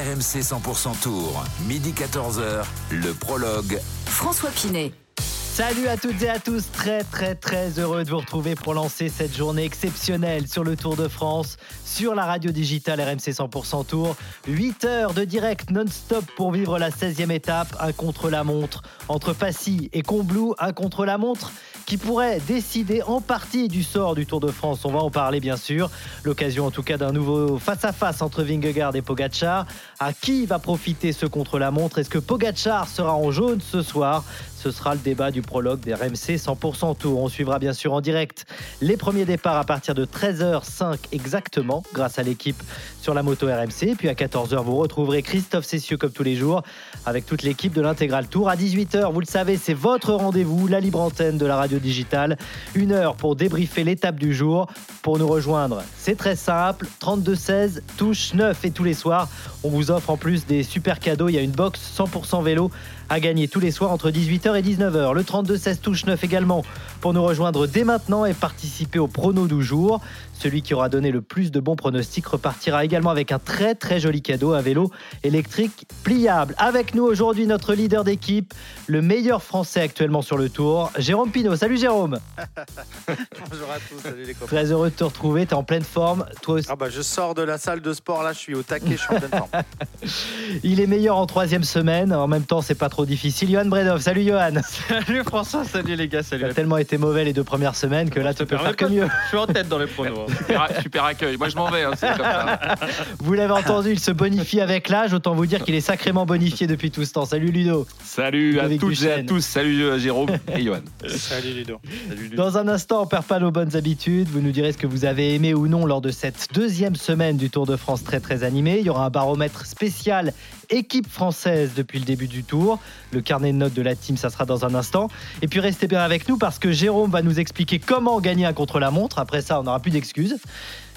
RMC 100% Tour, midi 14h, le prologue. François Pinet. Salut à toutes et à tous, très très très heureux de vous retrouver pour lancer cette journée exceptionnelle sur le Tour de France, sur la radio digitale RMC 100% Tour. 8 heures de direct non-stop pour vivre la 16e étape, un contre-la-montre entre Passy et Combloux, un contre-la-montre qui pourrait décider en partie du sort du Tour de France. On va en parler bien sûr. L'occasion en tout cas d'un nouveau face-à-face entre Vingegaard et Pogacar. À qui va profiter ce contre-la-montre? Est-ce que Pogacar sera en jaune ce soir ce sera le débat du prologue des RMC 100% Tour. On suivra bien sûr en direct les premiers départs à partir de 13h05 exactement, grâce à l'équipe sur la moto RMC. Puis à 14h, vous retrouverez Christophe Cessieux comme tous les jours avec toute l'équipe de l'Intégral Tour. À 18h, vous le savez, c'est votre rendez-vous, la libre antenne de la radio digitale. Une heure pour débriefer l'étape du jour. Pour nous rejoindre, c'est très simple 32-16, touche 9 et tous les soirs, on vous offre en plus des super cadeaux. Il y a une box 100% vélo à gagner tous les soirs entre 18h et 19h. Le 32-16 touche 9 également pour nous rejoindre dès maintenant et participer au prono du jour. Celui qui aura donné le plus de bons pronostics repartira également avec un très très joli cadeau, un vélo électrique pliable. Avec nous aujourd'hui notre leader d'équipe, le meilleur français actuellement sur le tour, Jérôme Pinault. Salut Jérôme Bonjour à tous, salut les copains. Très heureux de te retrouver, tu es en pleine forme. Toi aussi. Ah bah je sors de la salle de sport là, je suis au taquet, je suis en pleine forme. Il est meilleur en troisième semaine, en même temps c'est pas trop difficile. Johan Bredov, salut Johan Salut François, salut les gars, salut. Tu as tellement été mauvais les deux premières semaines que là tu peux faire que mieux. Je suis en tête dans les pronos. Super, super accueil. Moi je m'en vais, hein, c'est comme ça. Vous l'avez entendu, il se bonifie avec l'âge, autant vous dire qu'il est sacrément bonifié depuis tout ce temps. Salut Ludo Salut à toutes et à tous. Salut euh, Jérôme et Johan. salut Ludo. Salut Ludo. Dans un instant, on perd pas nos bonnes habitudes. Vous nous direz ce que vous avez aimé ou non lors de cette deuxième semaine du Tour de France très très animé. Il y aura un baromètre spécial équipe française depuis le début du tour. Le carnet de notes de la team, ça sera dans un instant. Et puis restez bien avec nous parce que Jérôme va nous expliquer comment gagner un contre-la-montre. Après ça, on n'aura plus d'excuses excuse.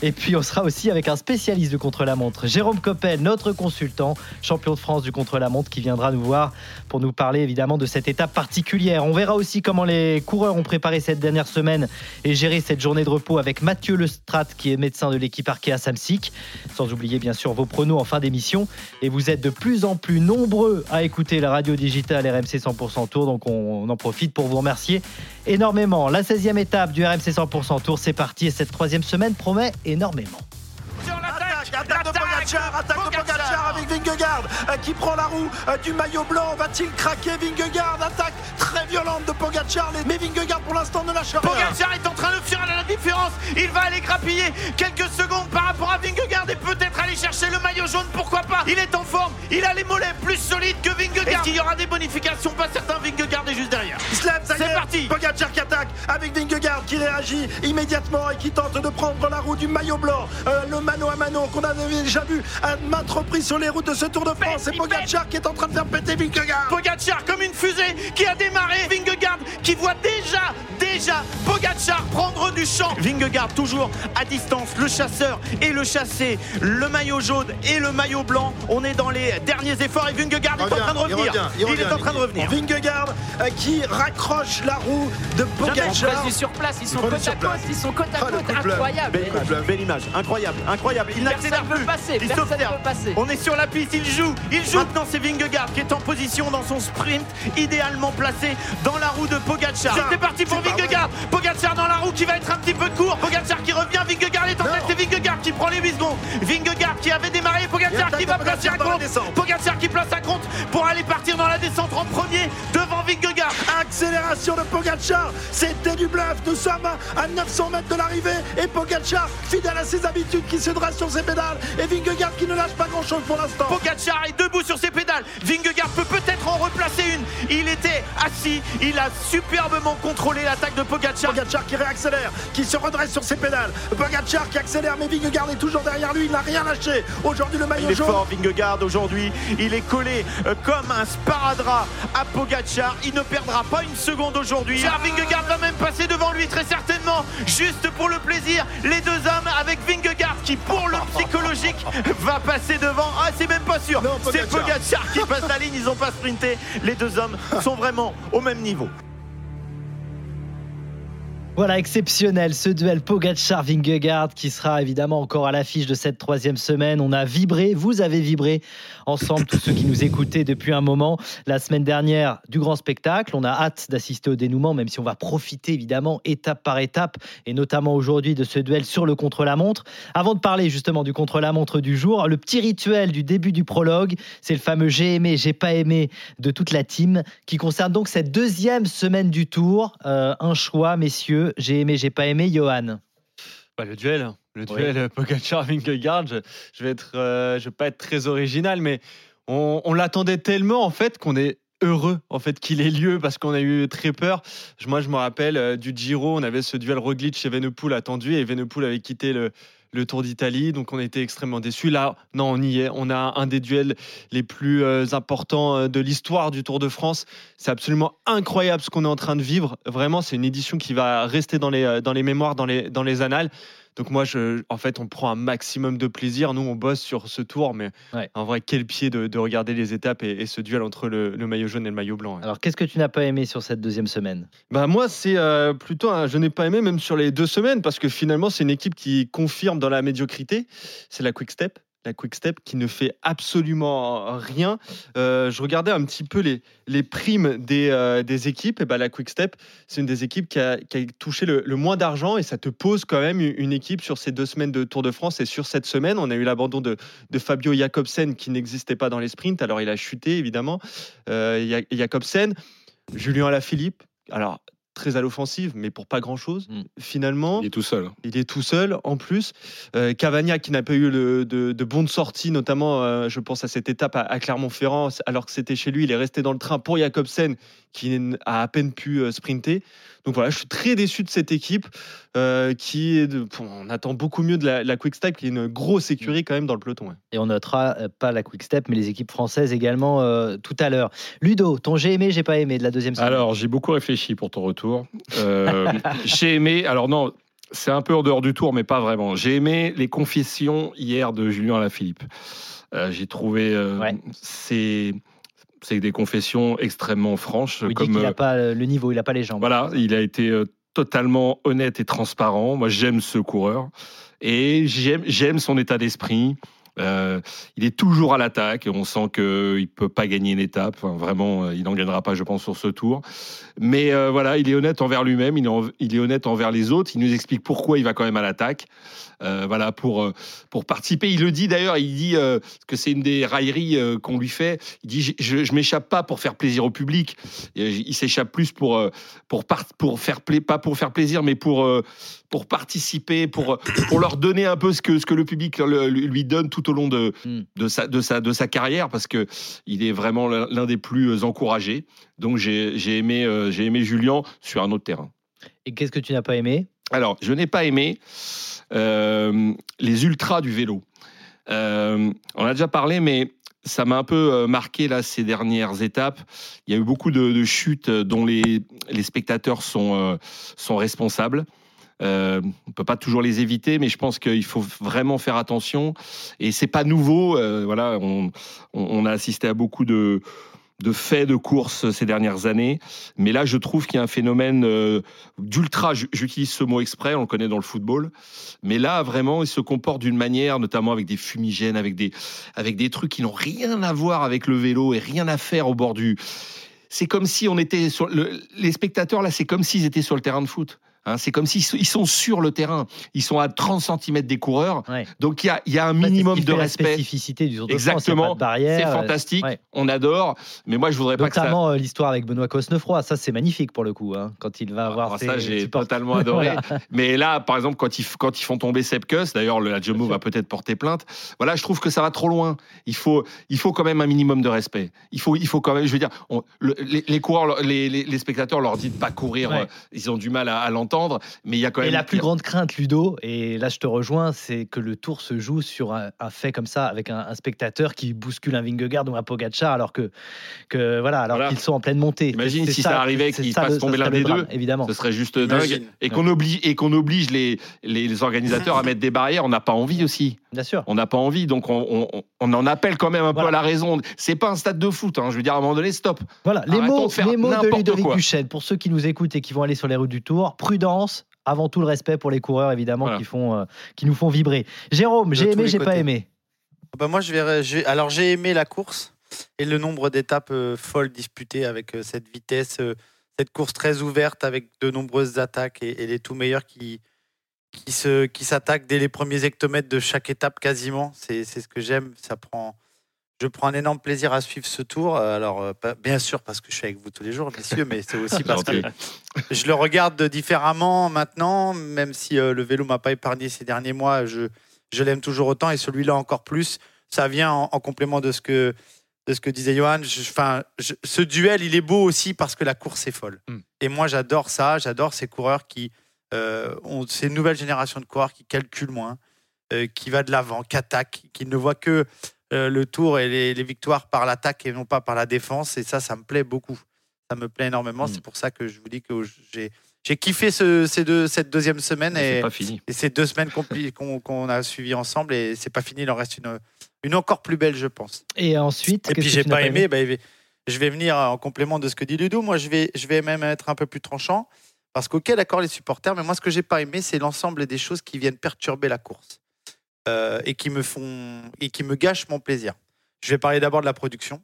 Et puis on sera aussi avec un spécialiste du contre-la-montre, Jérôme Coppel, notre consultant, champion de France du contre-la-montre, qui viendra nous voir pour nous parler évidemment de cette étape particulière. On verra aussi comment les coureurs ont préparé cette dernière semaine et géré cette journée de repos avec Mathieu Lestrat, qui est médecin de l'équipe Arkea Samsic. Sans oublier bien sûr vos pronos en fin d'émission. Et vous êtes de plus en plus nombreux à écouter la radio digitale RMC 100% Tour, donc on, on en profite pour vous remercier énormément. La 16e étape du RMC 100% Tour, c'est parti et cette troisième semaine promet énormément. Attaque, attaque de Pogacar, attaque de Pogacar avec Vingegaard euh, qui prend la roue euh, du maillot blanc. Va-t-il craquer Vingegaard? Attaque très violente de Pogacar, mais Vingegaard pour l'instant ne lâche rien. Pogacar est en train de faire la différence. Il va aller grappiller quelques secondes par rapport à Vingegaard et peut-être aller chercher le maillot jaune. Pourquoi pas? Il est en forme. Il a les mollets plus solides que Vingegaard. Est-ce qu'il y aura des bonifications? Pas certain. Vingegaard est juste derrière. C'est est. parti. Pogacar qui attaque avec Vingegaard qui réagit immédiatement et qui tente de prendre la roue du maillot blanc. Euh, le mano à mano qu'on avait déjà vu à maintes reprises sur les routes de ce Tour de France. C'est Pogacar qui est en train de faire péter Vingegaard. Pogacar comme une fusée qui a démarré. Vingegaard qui voit déjà, déjà Pogacar prendre du champ. Vingegaard toujours à distance, le chasseur et le chassé, le maillot jaune et le maillot blanc. On est dans les derniers efforts et Vingegaard est en train de il revenir. revient, il est en train de revenir. Vingegaard euh, qui raccroche la roue de Pogacar. sur place, ils sont Ils côte à place. côte, ils sont côte à Ah, côte, incroyable. Belle image, belle image, incroyable, incroyable. Il n'accélère plus. passer, il passer. On est sur la piste, il joue, il joue. Maintenant c'est Vingegaard qui est en position dans son sprint, idéalement placé dans la roue de Pogacar. C'est parti pour Vingegaard. Pogacar dans la roue qui va être un petit peu court. Pogacar qui revient, Vingegaard est en tête, c'est Vingegaard qui prend les 8 secondes. Vingegaard qui avait démarré, Pogacar qui va placer un compte. Pogacar qui place un compte pour aller partir dans la descente en premier devant Vingegaard. Accélération de Pogacar, c'était du bluff. Nous sommes à 900 mètres de l'arrivée et Pogacar, fidèle à ses habitudes, qui se sur ses pédales et Vingegaard qui ne lâche pas grand-chose pour l'instant. Pogacar est debout sur ses pédales. Vingegaard peut peut-être en replacer une. Il était assis. Il a superbement contrôlé l'attaque de Pogacar. Pogacar qui réaccélère, qui se redresse sur ses pédales. Pogacar qui accélère, mais Vingegaard est toujours derrière lui. Il n'a rien lâché. Aujourd'hui, le maillot Il est jaune. fort, Vingegaard, aujourd'hui. Il est collé euh, comme un sparadrap à Pogacar. Il ne perdra pas une seconde aujourd'hui. Car Vingegaard va même passer devant lui, très certainement. Juste pour le plaisir, les deux hommes avec Vingegaard qui, pour le psychologique, va passer devant. Ah, c'est même pas sûr. C'est Pogacar. Pogacar qui passe la ligne. Ils n'ont pas sprinté. Les deux hommes sont vraiment au même niveau. Voilà, exceptionnel ce duel Pogacar-Vingegaard qui sera évidemment encore à l'affiche de cette troisième semaine. On a vibré, vous avez vibré ensemble, tous ceux qui nous écoutaient depuis un moment. La semaine dernière, du grand spectacle. On a hâte d'assister au dénouement, même si on va profiter évidemment étape par étape, et notamment aujourd'hui de ce duel sur le contre-la-montre. Avant de parler justement du contre-la-montre du jour, le petit rituel du début du prologue, c'est le fameux j'ai aimé, j'ai pas aimé de toute la team, qui concerne donc cette deuxième semaine du tour. Euh, un choix, messieurs j'ai aimé, j'ai pas aimé, Johan. Bah, le duel, le duel euh, Pogacar-Vingegaard. Je, je, vais être, euh, je vais pas être très original, mais on, l'attendait tellement en fait qu'on est heureux en fait qu'il ait lieu parce qu'on a eu très peur. Moi, je me rappelle euh, du Giro, on avait ce duel Roglic chez Venepool attendu et Venepool avait quitté le, le Tour d'Italie. Donc on était extrêmement déçus. Là, non, on y est. On a un des duels les plus euh, importants de l'histoire du Tour de France. C'est absolument incroyable ce qu'on est en train de vivre. Vraiment, c'est une édition qui va rester dans les, dans les mémoires, dans les, dans les annales. Donc moi, je, en fait, on prend un maximum de plaisir. Nous, on bosse sur ce tour, mais en vrai, quel pied de, regarder les étapes et, ce duel entre le, maillot jaune et le maillot blanc. Alors, qu'est-ce que tu n'as pas aimé sur cette deuxième semaine? Bah moi, c'est euh, plutôt un, je n'ai pas aimé même sur les deux semaines parce que finalement, c'est une équipe qui confirme dans la médiocrité. C'est la Quick Step la Quick Step qui ne fait absolument rien. Euh, je regardais un petit peu les, les primes des, euh, des équipes. Et ben, la Quick Step, c'est une des équipes qui a, touché le, moins d'argent et ça te pose quand même une équipe sur ces deux semaines de Tour de France. Et sur cette semaine, on a eu l'abandon de, de, Fabio Jacobsen qui n'existait pas dans les sprints. Alors il a chuté évidemment. Euh, Jacobsen, Julien Alaphilippe. Alors très à l'offensive, mais pour pas grand-chose. Mm. Finalement, il est tout seul. Il est tout seul en plus. Euh, Cavagna qui n'a pas eu de, de, bonnes sorties, notamment, euh, je pense à cette étape à, Clermont-Ferrand, alors que c'était chez lui, il est resté dans le train pour Jacobsen qui a à peine pu euh, sprinter. Donc voilà, je suis très déçu de cette équipe euh, qui est on attend beaucoup mieux de la, Quick Step qui est une grosse écurie quand même dans le peloton. Et on notera euh, pas la Quick Step mais les équipes françaises également euh, tout à l'heure. Ludo, ton j'ai aimé, j'ai pas aimé de la deuxième semaine? Alors j'ai beaucoup réfléchi pour ton retour. j'ai aimé, alors non, c'est un peu en dehors du tour mais pas vraiment. J'ai aimé les confessions hier de Julien Alaphilippe. j'ai trouvé c'est c'est des confessions extrêmement franches. Il comme, dit qu'il n'a pas le niveau, il n'a pas les jambes. Voilà, il a été euh, totalement honnête et transparent. Moi, j'aime ce coureur et j'aime son état d'esprit. Euh, il est toujours à l'attaque on sent qu'il ne peut pas gagner une étape. vraiment, euh, il n'en gagnera pas, je pense, sur ce tour. Mais voilà, il est honnête envers lui-même, il, est honnête envers les autres. Il nous explique pourquoi il va quand même à l'attaque. Euh, voilà, pour, euh, pour participer. Il le dit d'ailleurs, il dit euh, que c'est une des railleries qu'on lui fait. Il dit Je, ne m'échappe pas pour faire plaisir au public. Il s'échappe plus pour, pour, pour faire pas pour faire plaisir, mais pour, pour participer, pour, pour leur donner un peu ce que, ce que le public lui donne tout au long de, hmm. de, sa, de, sa, de sa carrière, parce qu'il est vraiment l'un des plus encouragés. Donc j'ai aimé, j'ai aimé Julien sur un autre terrain. Et qu'est-ce que tu n'as pas aimé? Alors, je n'ai pas aimé euh, les ultras du vélo. Euh, on a déjà parlé, mais ça m'a un peu euh, marqué là ces dernières étapes. Il y a eu beaucoup de, chutes dont les, les spectateurs sont, sont responsables. On ne peut pas toujours les éviter, mais je pense qu'il faut vraiment faire attention. Et c'est pas nouveau. voilà, on, on, a assisté à beaucoup de, faits de course ces dernières années. Mais là, je trouve qu'il y a un phénomène euh, d'ultra, j'utilise ce mot exprès, on le connaît dans le football. Mais là, vraiment, il se comporte d'une manière, notamment avec des fumigènes, avec des, trucs qui n'ont rien à voir avec le vélo et rien à faire au bord du. C'est comme si on était les spectateurs, là, c'est comme s'ils étaient sur le terrain de foot. Hein, c'est comme s'ils sont sur le terrain. Ils sont à 30 cm des coureurs. Donc il y a, y a, un minimum de respect. La spécificité du Tour de Exactement. C'est fantastique. On adore. Mais moi, je voudrais pas que ça. Notamment euh, l'histoire avec Benoît Cosnefroy. Ça, c'est magnifique pour le coup. Hein, quand il va avoir. Ah, ça, j'ai totalement adoré. Mais là, par exemple, quand ils, quand ils font tomber Sepkus, d'ailleurs, la Jumbo va peut-être porter plainte. Voilà, je trouve que ça va trop loin. Il faut, il faut quand même un minimum de respect. Il faut, il faut quand même. Je veux dire, les, coureurs, les, les, spectateurs leur disent de pas courir. Euh, ils ont du mal à, à l'entendre. Mais il y a quand même. Et la plus grande crainte, Ludo, et là je te rejoins, c'est que le tour se joue sur un, fait comme ça, avec un, spectateur qui bouscule un Vingegaard ou un Pogacar, alors que, que voilà, alors qu'ils sont en pleine montée. Imagine si ça, arrivait qu'il fasse tomber l'un des deux, évidemment. Ce serait juste dingue. Et qu'on oblige, et qu'on oblige les, les, organisateurs à mettre des barrières. On n'a pas envie aussi. Bien sûr. On n'a pas envie, donc on, on- on en appelle quand même un peu à la raison. C'est pas un stade de foot. hein. Je veux dire, à un moment donné, stop. Voilà, les mots, de faire les mots de Ludovic quoi. Duchesne, pour ceux qui nous écoutent et qui vont aller sur les routes du Tour, prudence, avant tout le respect pour les coureurs, évidemment, Voilà. qui, font, euh, qui nous font vibrer. Jérôme, j'ai aimé, j'ai pas aimé. Bah, moi, je vais, je vais- Alors, j'ai aimé la course et le nombre d'étapes euh, folles disputées avec euh, cette vitesse, euh, cette course très ouverte avec de nombreuses attaques et, et les tout meilleurs qui, qui se qui s'attaquent dès les premiers hectomètres de chaque étape quasiment. C'est c'est ce que j'aime. Ça prend. Je prends un énorme plaisir à suivre ce tour. Alors, euh, bien sûr, parce que je suis avec vous tous les jours, messieurs, mais c'est aussi parce que je le regarde différemment maintenant, même si euh, le vélo m'a pas épargné ces derniers mois. Je, je l'aime toujours autant et celui-là encore plus. Ça vient en, en complément de ce que, de ce que disait Johan. Enfin, ce duel, il est beau aussi parce que la course est folle. Mm. Et moi, j'adore ça. J'adore ces coureurs qui euh, ont ces nouvelles générations de coureurs qui calculent moins, euh, qui va de l'avant, qui attaquent, qui ne voient que euh, le tour et les, les victoires par l'attaque et non pas par la défense. Et ça, ça me plaît beaucoup. Ça me plaît énormément. Mm. C'est pour ça que je vous dis que j'ai j'ai kiffé ce- ces deux, cette deuxième semaine C'est et, ces deux semaines compli- qu'on qu'on a suivies ensemble. Et c'est pas fini, il en reste une, une encore plus belle, je pense. Et ensuite, Et puis j'ai pas aimé, bah, je vais venir en complément de ce que dit Ludo. Moi, je vais, je vais même être un peu plus tranchant. Parce qu'ok, d'accord, les supporters, mais moi, ce que j'ai pas aimé, c'est l'ensemble des choses qui viennent perturber la course euh, et qui me font et qui me gâchent mon plaisir. Je vais parler d'abord de la production,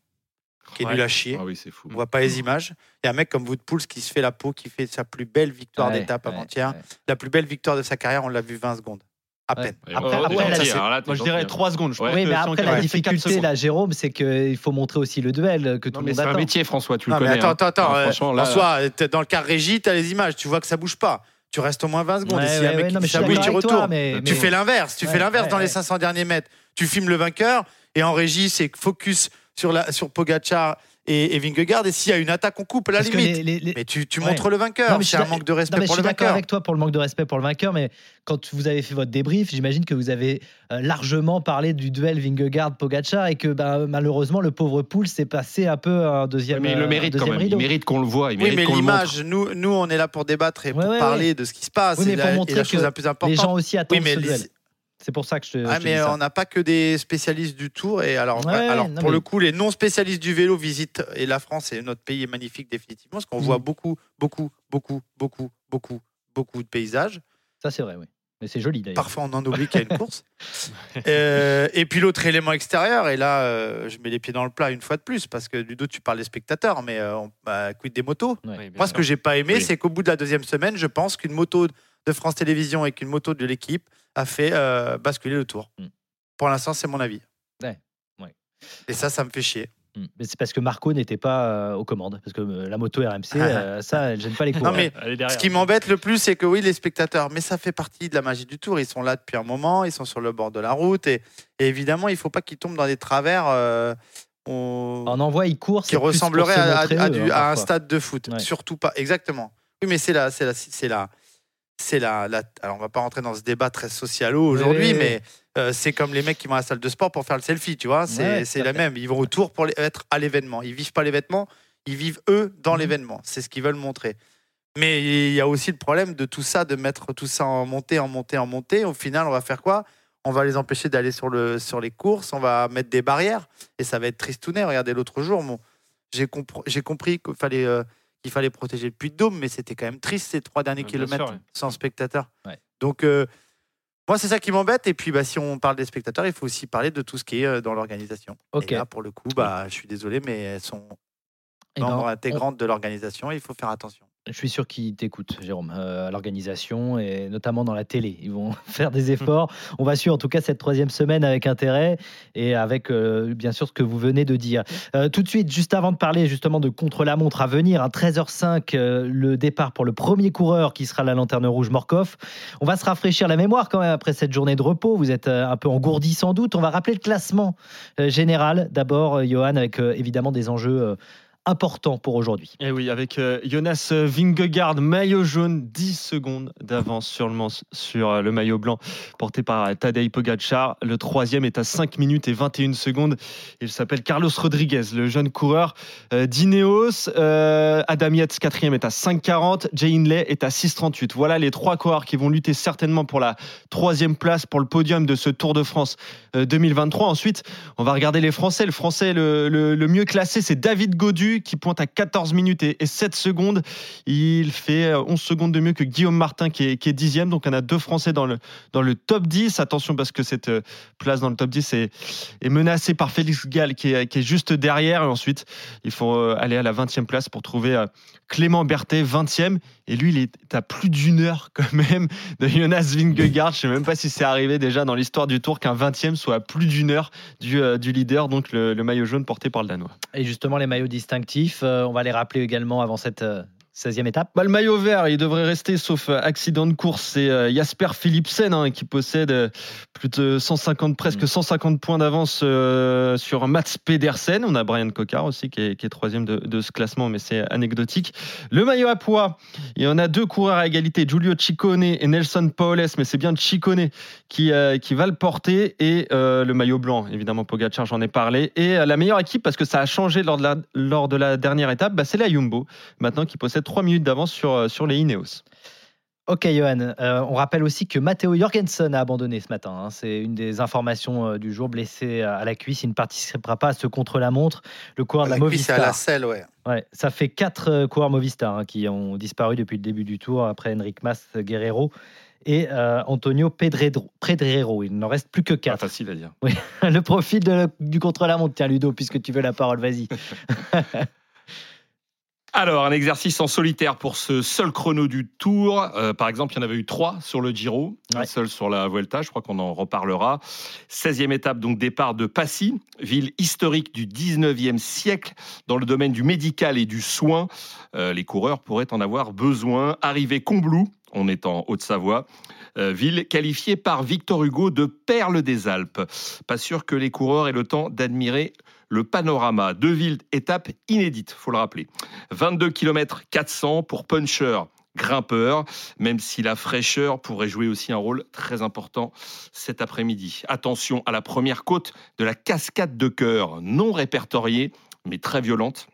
qui est Ouais. nulle à chier. Ah oui, c'est fou. On voit pas les images. Il y a un mec comme Woodpools qui se fait la peau, qui fait sa plus belle victoire Ouais, d'étape avant-hier. ouais. La plus belle victoire de sa carrière, on l'a vu 20 secondes. À Ouais. peine. Et Après- oh, après, gentil, là, Moi, je dirais hein. 3 secondes. Je Ouais. Oui, mais si après, la difficulté, là, Jérôme, c'est qu'il faut montrer aussi le duel que tout Non, le mais monde c'est un attend. métier, François, tu Non, le mais connais. attends, hein. attends, attends. Euh, François, dans le cas régie, tu as les images, tu vois que ça bouge pas. Tu restes au moins 20 secondes. Ouais, et a ouais, un mec ouais, non, tu toi, retournes. mais- Tu mais- fais l'inverse. Tu Ouais, fais l'inverse ouais, dans les ouais. 500 derniers mètres. Tu filmes le vainqueur et en régie, c'est focus sur, la, sur Pogacar et, et Vingegaard. Et s'il y a une attaque, on coupe à la Parce que limite. les- les- les- Mais tu, tu Ouais. montres le Non, vainqueur. C'est suis un manque de Non, respect mais je pour suis le d'accord vainqueur. avec toi pour le manque de respect pour le vainqueur, mais quand vous avez fait votre débrief, j'imagine que vous avez euh, largement parlé du duel Vingegaard-Pogacar et que bah, malheureusement le pauvre Poul s'est passé un peu un deuxième, Mais il le euh, mérite quand même. Il mérite qu'on le voit. Il Oui, mais qu'on le montre. l'image, nous, nous, on est là pour débattre et Ouais, pour ouais, parler de ce qui se passe. Oui, mais et pour la, et montrer la que chose la plus importante. Les gens aussi attendent Oui, mais ce les- duel. C'est pour ça que je te, Ah, mais dis ça. on n'a pas que des spécialistes du tour. Et alors, Ouais, alors non, pour mais- le coup, les non spécialistes du vélo visitent. Et la France et notre pays est magnifique, définitivement. Parce qu'on Mm. voit beaucoup, beaucoup, beaucoup, beaucoup, beaucoup, beaucoup de paysages. Ça, c'est vrai, oui. Mais c'est joli d'ailleurs. Parfois, on en oublie qu'il y a une course. Euh, et puis, l'autre élément extérieur. Et là, euh, je mets les pieds dans le plat une fois de plus. Parce que, Ludo, tu parles des spectateurs. Mais euh, on, bah, quid des motos? Ouais. Oui, bien Moi, ce que j'ai pas aimé, Oui. c'est qu'au bout de la deuxième semaine, je pense qu'une moto de France Télévisions et qu'une moto de l'équipe a fait euh, basculer le tour. Mm. Pour l'instant, c'est mon avis. Ouais, ouais. Et ça, ça me fait chier. Mm. Mais c'est parce que Marco n'était pas euh, aux commandes. Parce que euh, la moto RMC, euh, ça, elle gêne pas les coureurs. Non, mais ce qui m'embête le plus, c'est que oui, les spectateurs, mais ça fait partie de la magie du tour. Ils sont là depuis un moment, ils sont sur le bord de la route. Et, et évidemment, il faut pas qu'ils tombent dans des travers euh, on- En envoie, il court. qui ressemblerait se à, eux, hein, un stade de foot. Ouais. Surtout pas. Exactement. Oui, mais c'est la, c'est la, c'est la, c'est la, la- Alors, on va pas rentrer dans ce débat très socialo aujourd'hui, Oui, mais euh, c'est comme les mecs qui vont à la salle de sport pour faire le selfie, tu vois. C'est, Ouais, la même. Ils vont autour pour les- être à l'événement. Ils vivent pas l'événement, ils vivent eux dans Mhm. l'événement. C'est ce qu'ils veulent montrer. Mais il y a aussi le problème de tout ça, de mettre tout ça en montée, en montée, en montée. Au final, on va faire quoi? On va les empêcher d'aller sur, le, sur les courses, on va mettre des barrières et ça va être tristounet. Regardez l'autre jour, mon, j'ai, compr- j'ai compris qu'il fallait, euh, qu'il fallait protéger le puits de Dôme, mais c'était quand même triste ces trois derniers kilomètres sûr, ouais. sans spectateurs. Ouais. Donc, euh, moi, c'est ça qui m'embête. Et puis, bah, si on parle des spectateurs, il faut aussi parler de tout ce qui est euh, dans l'organisation. Et là, pour le coup, bah, je suis désolé, mais elles sont Eh ben, membres on- intégrantes de l'organisation. Il faut faire attention. Je suis sûr qu'ils t'écoutent, Jérôme, euh, à l'organisation et notamment dans la télé. Ils vont faire des efforts. On va suivre en tout cas cette troisième semaine avec intérêt et avec euh, bien sûr ce que vous venez de dire. Euh, tout de suite, juste avant de parler justement de contre-la-montre à venir, à 13h05, euh, le départ pour le premier coureur qui sera la lanterne rouge Morkov. On va se rafraîchir la mémoire quand même après cette journée de repos. Vous êtes un peu engourdi sans doute. On va rappeler le classement général. D'abord, Johan, avec évidemment des enjeux. Euh, important pour aujourd'hui. Et oui, avec euh, Jonas Vingegaard, maillot jaune, 10 secondes d'avance sur, le, man- sur euh, le maillot blanc porté par euh, Tadej Pogacar. Le troisième est à 5 minutes et 21 secondes. Il s'appelle Carlos Rodriguez, le jeune coureur euh, d'Ineos. Euh, Adam Yates, quatrième, est à 5,40. Jay Hindley est à 6,38. Voilà les trois coureurs qui vont lutter certainement pour la troisième place, pour le podium de ce Tour de France euh, 2023. Ensuite, on va regarder les Français. Le Français le- le mieux classé, c'est David Godu qui pointe à 14 minutes et, et 7 secondes. Il fait euh, 11 secondes de mieux que Guillaume Martin qui est, qui est dixième. Donc on a deux Français dans le, dans le top 10. Attention parce que cette euh, place dans le top 10 est, menacée par Félix Gall qui est, juste derrière. Et ensuite, il faut euh, aller à la 20e place pour trouver euh, Clément Berthet, 20e. Et lui, il est à plus d'une heure quand même de Jonas Vingegaard. Je ne sais même pas si c'est arrivé déjà dans l'histoire du Tour qu'un 20e soit à plus d'une heure du, euh, leader, donc le, le maillot jaune porté par le Danois. Et justement, les maillots distinctifs, euh, on va les rappeler également avant cette euh, 16e étape. Bah, le maillot vert, il devrait rester sauf euh, accident de course. C'est euh, Jasper Philipsen hein, qui possède euh, plus de 150, presque 150 points d'avance euh, sur Mats Pedersen. On a Brian Cocard aussi qui est, qui est troisième de, de ce classement, mais c'est anecdotique. Le maillot à poids, il y en a deux coureurs à égalité, Giulio Ciccone et Nelson Paoles, mais c'est bien Ciccone qui, qui va le porter. Et le maillot blanc, évidemment, Pogacar, j'en ai parlé. Et la meilleure équipe, parce que ça a changé lors de la, lors de la dernière étape, bah, c'est la Jumbo, maintenant qui possède 3 minutes d'avance sur, euh, sur les Ineos. Ok, Johan. euh, on rappelle aussi que Matteo Jorgensen a abandonné ce matin. hein. C'est une des informations euh, du jour. Blessé à la cuisse, il ne participera pas à ce contre-la-montre. Le coureur de la, La cuisse, c'est à Movistar. la selle, ouais. Ouais, ça fait quatre euh, coureurs Movistar hein, qui ont disparu depuis le début du tour, après Enric Mas, Guerrero et euh, Antonio Pedrero. Pedrero. Il n'en reste plus que Pas quatre. facile à dire. le profil de- du contre-la-montre. Tiens, Ludo, puisque tu veux la parole, vas-y. Alors, un exercice en solitaire pour ce seul chrono du Tour. Euh, par exemple, il y en avait eu trois sur le Giro, un seul sur la Vuelta. Je crois qu'on en reparlera. 16e étape, donc départ de Passy, ville historique du 19e siècle dans le domaine du médical et du soin. Euh, les coureurs pourraient en avoir besoin. Arrivée Combloux, on est en Haute-Savoie. Euh, ville qualifiée par Victor Hugo de perle des Alpes. Pas sûr que les coureurs aient le temps d'admirer le panorama. Deux villes, étapes inédites, faut le rappeler. 22 km 400 pour puncher, grimpeur, même si la fraîcheur pourrait jouer aussi un rôle très important cet après-midi. Attention à la première côte de la cascade de cœur, non répertoriée, mais très violente.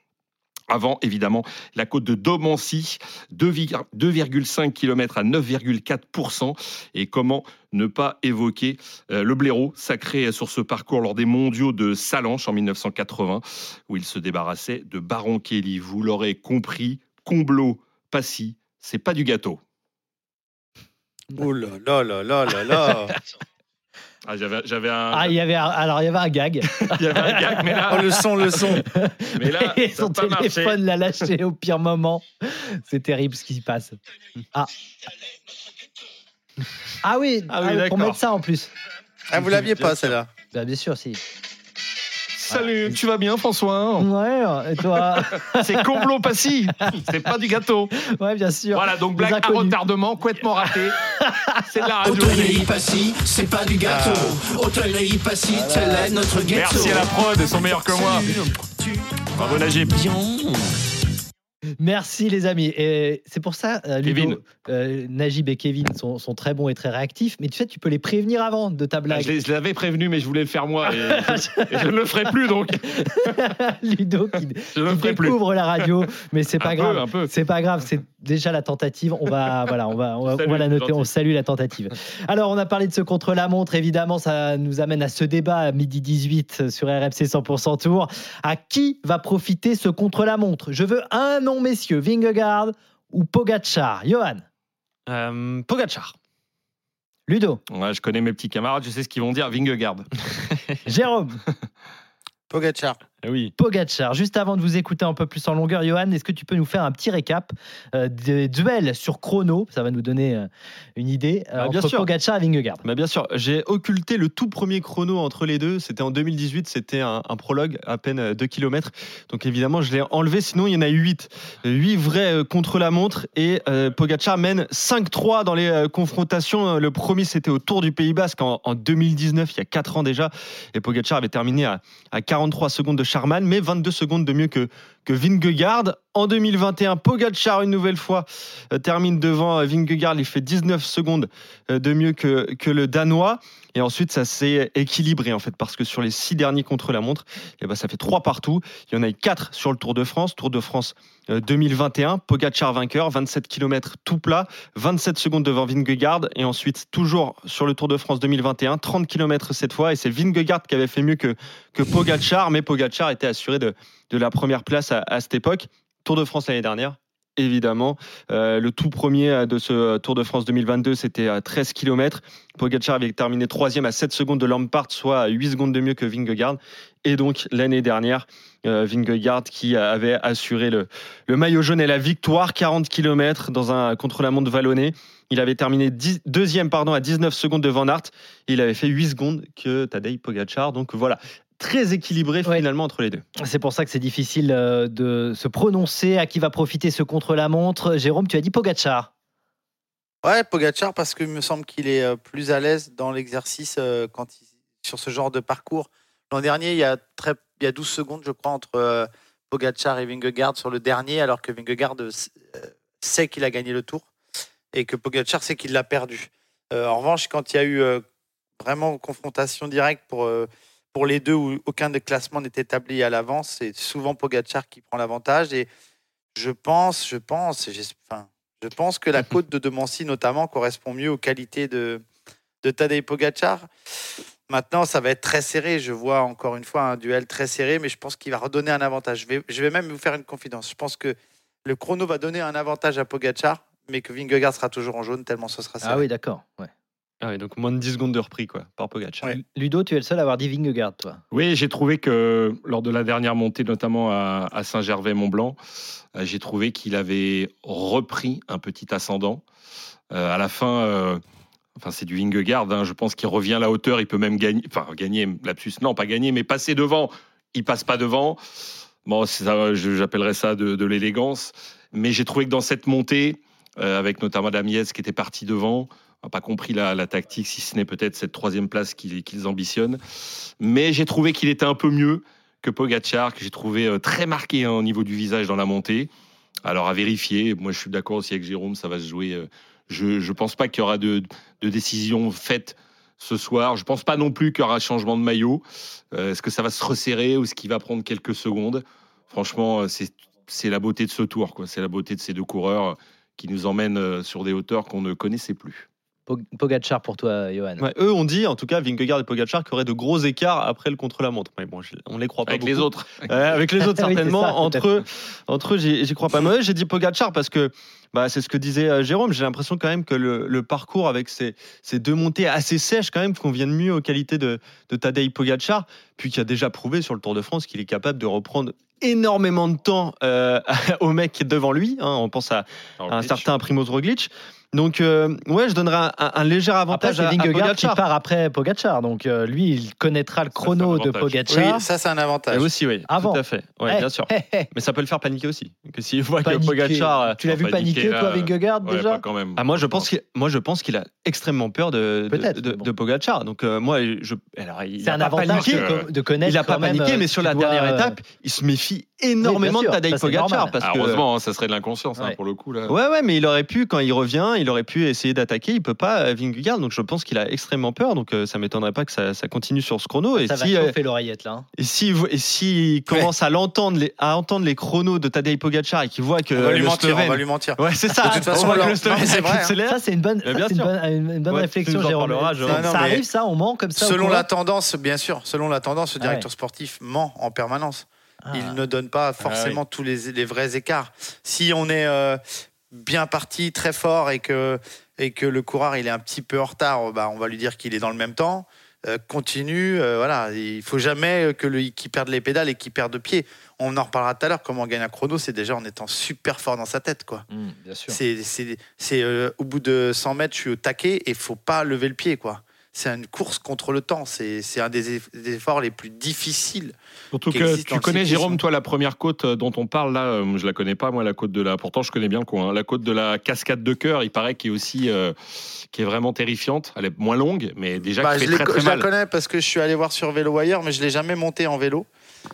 Avant, évidemment, la côte de Domancy, 2,5 km à 9,4%. Et comment ne pas évoquer euh, le blaireau sacré sur ce parcours lors des mondiaux de Salanches en 1980, où il se débarrassait de Baron Kelly. Vous l'aurez compris, Comblow, Passy, c'est pas du gâteau. Ouh là là là là là là. Ah, j'avais, j'avais un, Ah, il y avait un- alors il y avait un gag. il y avait un gag, mais là, Oh, le son, le son. mais là Et ça a son pas marché. téléphone l'a lâché au pire moment. C'est terrible ce qui se passe. Ah. Ah oui, Ah oui, ah, pour d'accord. mettre ça en plus. Ah, vous l'aviez pas, celle-là Bah, bien sûr, si. Salut, tu vas bien François Ouais, et toi C'est Comblow Passy, c'est pas du gâteau. Ouais, bien sûr. Voilà, donc blague à retardement, complètement raté. C'est de la radio. Hôtellerie Passy, c'est pas du gâteau. Hôtellerie Passy, tel est notre ghetto. Merci à la prod, ils sont meilleurs que moi. Bravo Najib. Merci les amis. Et c'est pour ça, euh, Ludo, euh, Najib et Kevin sont, sont très bons et très réactifs. Mais tu sais, tu peux les prévenir avant de ta Ah, blague. Je les- je l'avais prévenu, mais je voulais le faire moi. Et je, et je ne le ferai plus, donc Ludo qui, je qui ferai plus. découvre la radio, mais c'est pas peu, grave. C'est pas grave, c'est déjà la tentative. On va, voilà, on va, on va, Salut, on va la noter. gentil. On salue la tentative. Alors, on a parlé de ce contre-la-montre. Évidemment, ça nous amène à ce débat à midi 18 sur RMC 100% Tour. À qui va profiter ce contre-la-montre? Je veux un nom, messieurs. Vingegaard ou Pogacar? Johan? Euh, Pogacar. Ludo? Ouais, je connais mes petits camarades, je sais ce qu'ils vont dire. Vingegaard. Jérôme? Pogacar. Eh Oui. Pogacar. Juste avant de vous écouter un peu plus en longueur, Johan, est-ce que tu peux nous faire un petit récap euh, des duels sur chrono? Ça va nous donner euh, une idée euh, Bah, bien entre sûr. Pogacar et Vingegaard. Bah bien sûr, j'ai occulté le tout premier chrono entre les deux. C'était en 2018, c'était un, un prologue, à peine 2 km. Donc évidemment, je l'ai enlevé, sinon il y en a eu 8. 8 vrais euh, contre la montre et euh, Pogacar mène 5-3 dans les euh, confrontations. Le premier, c'était au Tour du Pays Basque en, en 2019, il y a 4 ans déjà. Et Pogacar avait terminé à, à 43 secondes de Mais 22 secondes de mieux que, que Vingegaard. En 2021, Pogacar une nouvelle fois euh, termine devant euh, Vingegaard. Il fait 19 secondes euh, de mieux que le Danois. Et ensuite, ça s'est équilibré en fait, parce que sur les six derniers contre-la-montre, eh ben, ça fait trois partout. Il y en a eu quatre sur le Tour de France. Tour de France euh, 2021, Pogacar vainqueur, 27 km tout plat, 27 secondes devant Vingegaard. Et ensuite, toujours sur le Tour de France 2021, 30 km cette fois. Et c'est Vingegaard qui avait fait mieux que, que Pogacar, mais Pogacar était assuré de, de la première place à cette époque. Tour de France l'année dernière, évidemment. Euh, le tout premier de ce Tour de France 2022, c'était à 13 km. Pogacar avait terminé troisième à 7 secondes de Lampard, soit à 8 secondes de mieux que Vingegaard. Et donc, l'année dernière, euh, Vingegaard qui avait assuré le, maillot jaune et la victoire, 40 km dans un contre-la-montre vallonné. Il avait terminé deuxième pardon, à 19 secondes de Van Aert. Il avait fait 8 secondes que Tadej Pogacar. Donc voilà, très équilibré Ouais. finalement entre les deux. C'est pour ça que c'est difficile euh, de se prononcer à qui va profiter ce contre-la-montre. Jérôme, tu as dit Pogacar. Ouais, Pogacar, parce qu'il me semble qu'il est euh, plus à l'aise dans l'exercice euh, quand il- sur ce genre de parcours. L'an dernier, il y, a très, il y a 12 secondes, je crois, entre Pogacar et Vingegaard sur le dernier, alors que Vingegaard sait qu'il a gagné le tour et que Pogacar sait qu'il l'a perdu. En revanche, quand il y a eu vraiment confrontation directe pour, euh, pour les deux où aucun des classements n'est établi à l'avance, c'est souvent Pogacar qui prend l'avantage. Et je pense, je pense, enfin, je pense que la côte de Demancy, notamment, correspond mieux aux qualités de, de Tadej Pogacar. Maintenant, ça va être très serré. Je vois encore une fois un duel très serré, mais je pense qu'il va redonner un avantage. Je vais, je vais même vous faire une confidence. Je pense que le chrono va donner un avantage à Pogacar, mais que Vingegaard sera toujours en jaune, tellement ce sera serré. Ah oui, d'accord. ouais. Ah oui, donc moins de 10 secondes de repris quoi, par Pogacar. Ouais. Ludo, tu es le seul à avoir dit Vingegaard, toi. Oui, j'ai trouvé que lors de la dernière montée, notamment à, à Saint-Gervais-Mont-Blanc, euh, j'ai trouvé qu'il avait repris un petit ascendant. Euh, à la fin, euh, enfin c'est du Vingegaard, hein, je pense qu'il revient à la hauteur, il peut même gagner, enfin gagner, lapsus, non pas gagner, mais passer devant, il passe pas devant. Bon, ça, j'appellerais ça de, de l'élégance. Mais j'ai trouvé que dans cette montée, euh, avec notamment Damiez qui était parti devant, n'a pas compris la, tactique, si ce n'est peut-être cette troisième place qu'ils ambitionnent. Mais j'ai trouvé qu'il était un peu mieux que Pogacar, que j'ai trouvé euh, très marqué hein, au niveau du visage dans la montée. Alors à vérifier, moi je suis d'accord aussi avec Jérôme, ça va se jouer. euh, je ne pense pas qu'il y aura de, décision faite ce soir. Je pense pas non plus qu'il y aura changement de maillot. Euh, est-ce que ça va se resserrer ou est-ce qu'il va prendre quelques secondes? Franchement, c'est la beauté de ce tour. C'est la beauté de ces deux coureurs qui nous emmènent sur des hauteurs qu'on ne connaissait plus. Pog- Pogacar pour toi, Johan. Ouais, eux ont dit, en tout cas, Vingegaard et Pogacar, qu'il y aurait de gros écarts après le contre-la-montre. Mais bon, on les croit pas Avec beaucoup. les autres. Ouais, avec les autres Oui, certainement. ça, entre eux, entre eux, j'y crois pas. Moi, j'ai dit Pogacar parce que bah, c'est ce que disait euh, Jérôme. J'ai l'impression quand même que le, le parcours avec ces, ces deux montées assez sèches quand même conviennent mieux aux qualités de, de Tadej Pogacar, puis qui a déjà prouvé sur le Tour de France qu'il est capable de reprendre énormément de temps euh, au mec qui est devant lui. hein. on pense à, à un certain Primoz Roglic. Donc, euh, ouais, je donnerais un, un- un léger avantage à, à Vingegaard qui part après Pogacar. Donc, euh, lui, il connaîtra le chrono de. Pogacar. Oui, ça c'est un avantage. Et aussi, oui, Avant. tout à fait. Ouais, Eh, bien sûr. Mais ça peut le faire paniquer aussi. Que s'il voit paniquer. que Pogacar. euh, Tu l'as vu paniquer, toi, Vingegaard, Ouais, déjà pas quand même. Ah, moi, je pense qu'il, moi, je pense qu'il a extrêmement peur de, de, Peut-être, de, mais bon. de Pogacar. Donc, euh, moi, je, alors, il C'est a un pas avantage paniqué. de, co- de connaître. Il n'a pas paniqué, mais sur la dernière étape, il se méfie énormément de Tadej c'est Pogacar. Ah, que, heureusement, ça serait de l'inconscience hein, pour le coup. Là. Ouais, ouais, mais il aurait pu, quand il revient, il aurait pu essayer d'attaquer. Il peut pas, euh, Vingegaard. Donc, je pense qu'il a extrêmement peur. Donc, euh, ça m'étonnerait pas que ça, ça continue sur ce chrono. Et Ça va si, euh, chauffer l'oreillette, là. hein. et si, et s'il commence à l'entendre, les, à entendre les chronos de Tadej Pogacar et qu'il voit que on va lui le mentir, on Slovène- va lui mentir. Ouais, c'est ça. De toute façon, on voit que alors- le Slovène non, c'est vrai, hein. Ça, c'est une bonne, Mais ça, bien c'est une bonne, une- une bonne Ouais, tu réflexion, Jérôme. Ça, Jérôme. Non, non, ça mais- arrive, ça, on ment comme ça. Selon la tendance, bien sûr, selon la tendance, le Ah directeur ouais. sportif ment en permanence. Ah. Il ne donne pas forcément tous les, les vrais écarts. Si on est euh, bien parti, très fort, et que, et que le coureur il est un petit peu en retard, bah, on va lui dire qu'il est dans le même temps. Euh, continue, euh, voilà. Il faut jamais que le, qu'il perde les pédales et qu'il perde de pied. On en reparlera tout à l'heure. Comment on gagne un chrono, c'est déjà en étant super fort dans sa tête, quoi. Hum, bien sûr. C'est, c'est, c'est, euh, au bout de 100 mètres, je suis au taquet et faut pas lever le pied, quoi. C'est une course contre le temps. C'est un des eff- des efforts les plus difficiles. Surtout qui que tu connais. Jérôme, toi, la première côte euh, dont on parle là, euh, je la connais pas, moi, la côte de la. Pourtant, je connais bien le coin. hein. La côte de la cascade de cœur, il paraît qu'elle est aussi, euh, qui est vraiment terrifiante. Elle est moins longue, mais déjà Bah, qui je fait très très je la connais parce que je suis allé voir sur Vélo Wire, mais je l'ai jamais monté en vélo.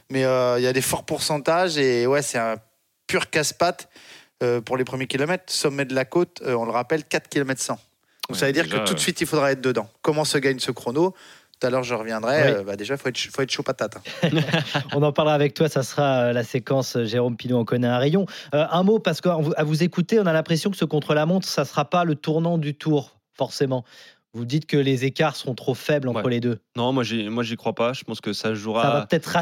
Mais euh, il y a des forts pourcentages et ouais, c'est un pur casse-pattes euh, pour les premiers kilomètres. Sommet de la côte, on le rappelle, 4 km 100. Donc Ouais, ça veut dire déjà, que tout de suite, il faudra être dedans. Comment se gagne ce chrono? Tout à l'heure, je reviendrai. Oui. Euh, bah, déjà, il faut être, faut être chaud patate. hein. On en parlera avec toi, ça sera euh, la séquence euh, Jérôme Pinot en connaît un rayon. Euh, un mot, parce qu'à vous écouter, on a l'impression que ce contre-la-montre, ça ne sera pas le tournant du tour, forcément. Vous dites que les écarts seront trop faibles entre Ouais. les deux. Non, moi, j'y moi, j'y crois pas. Je pense que ça se jouera. Ça va peut-être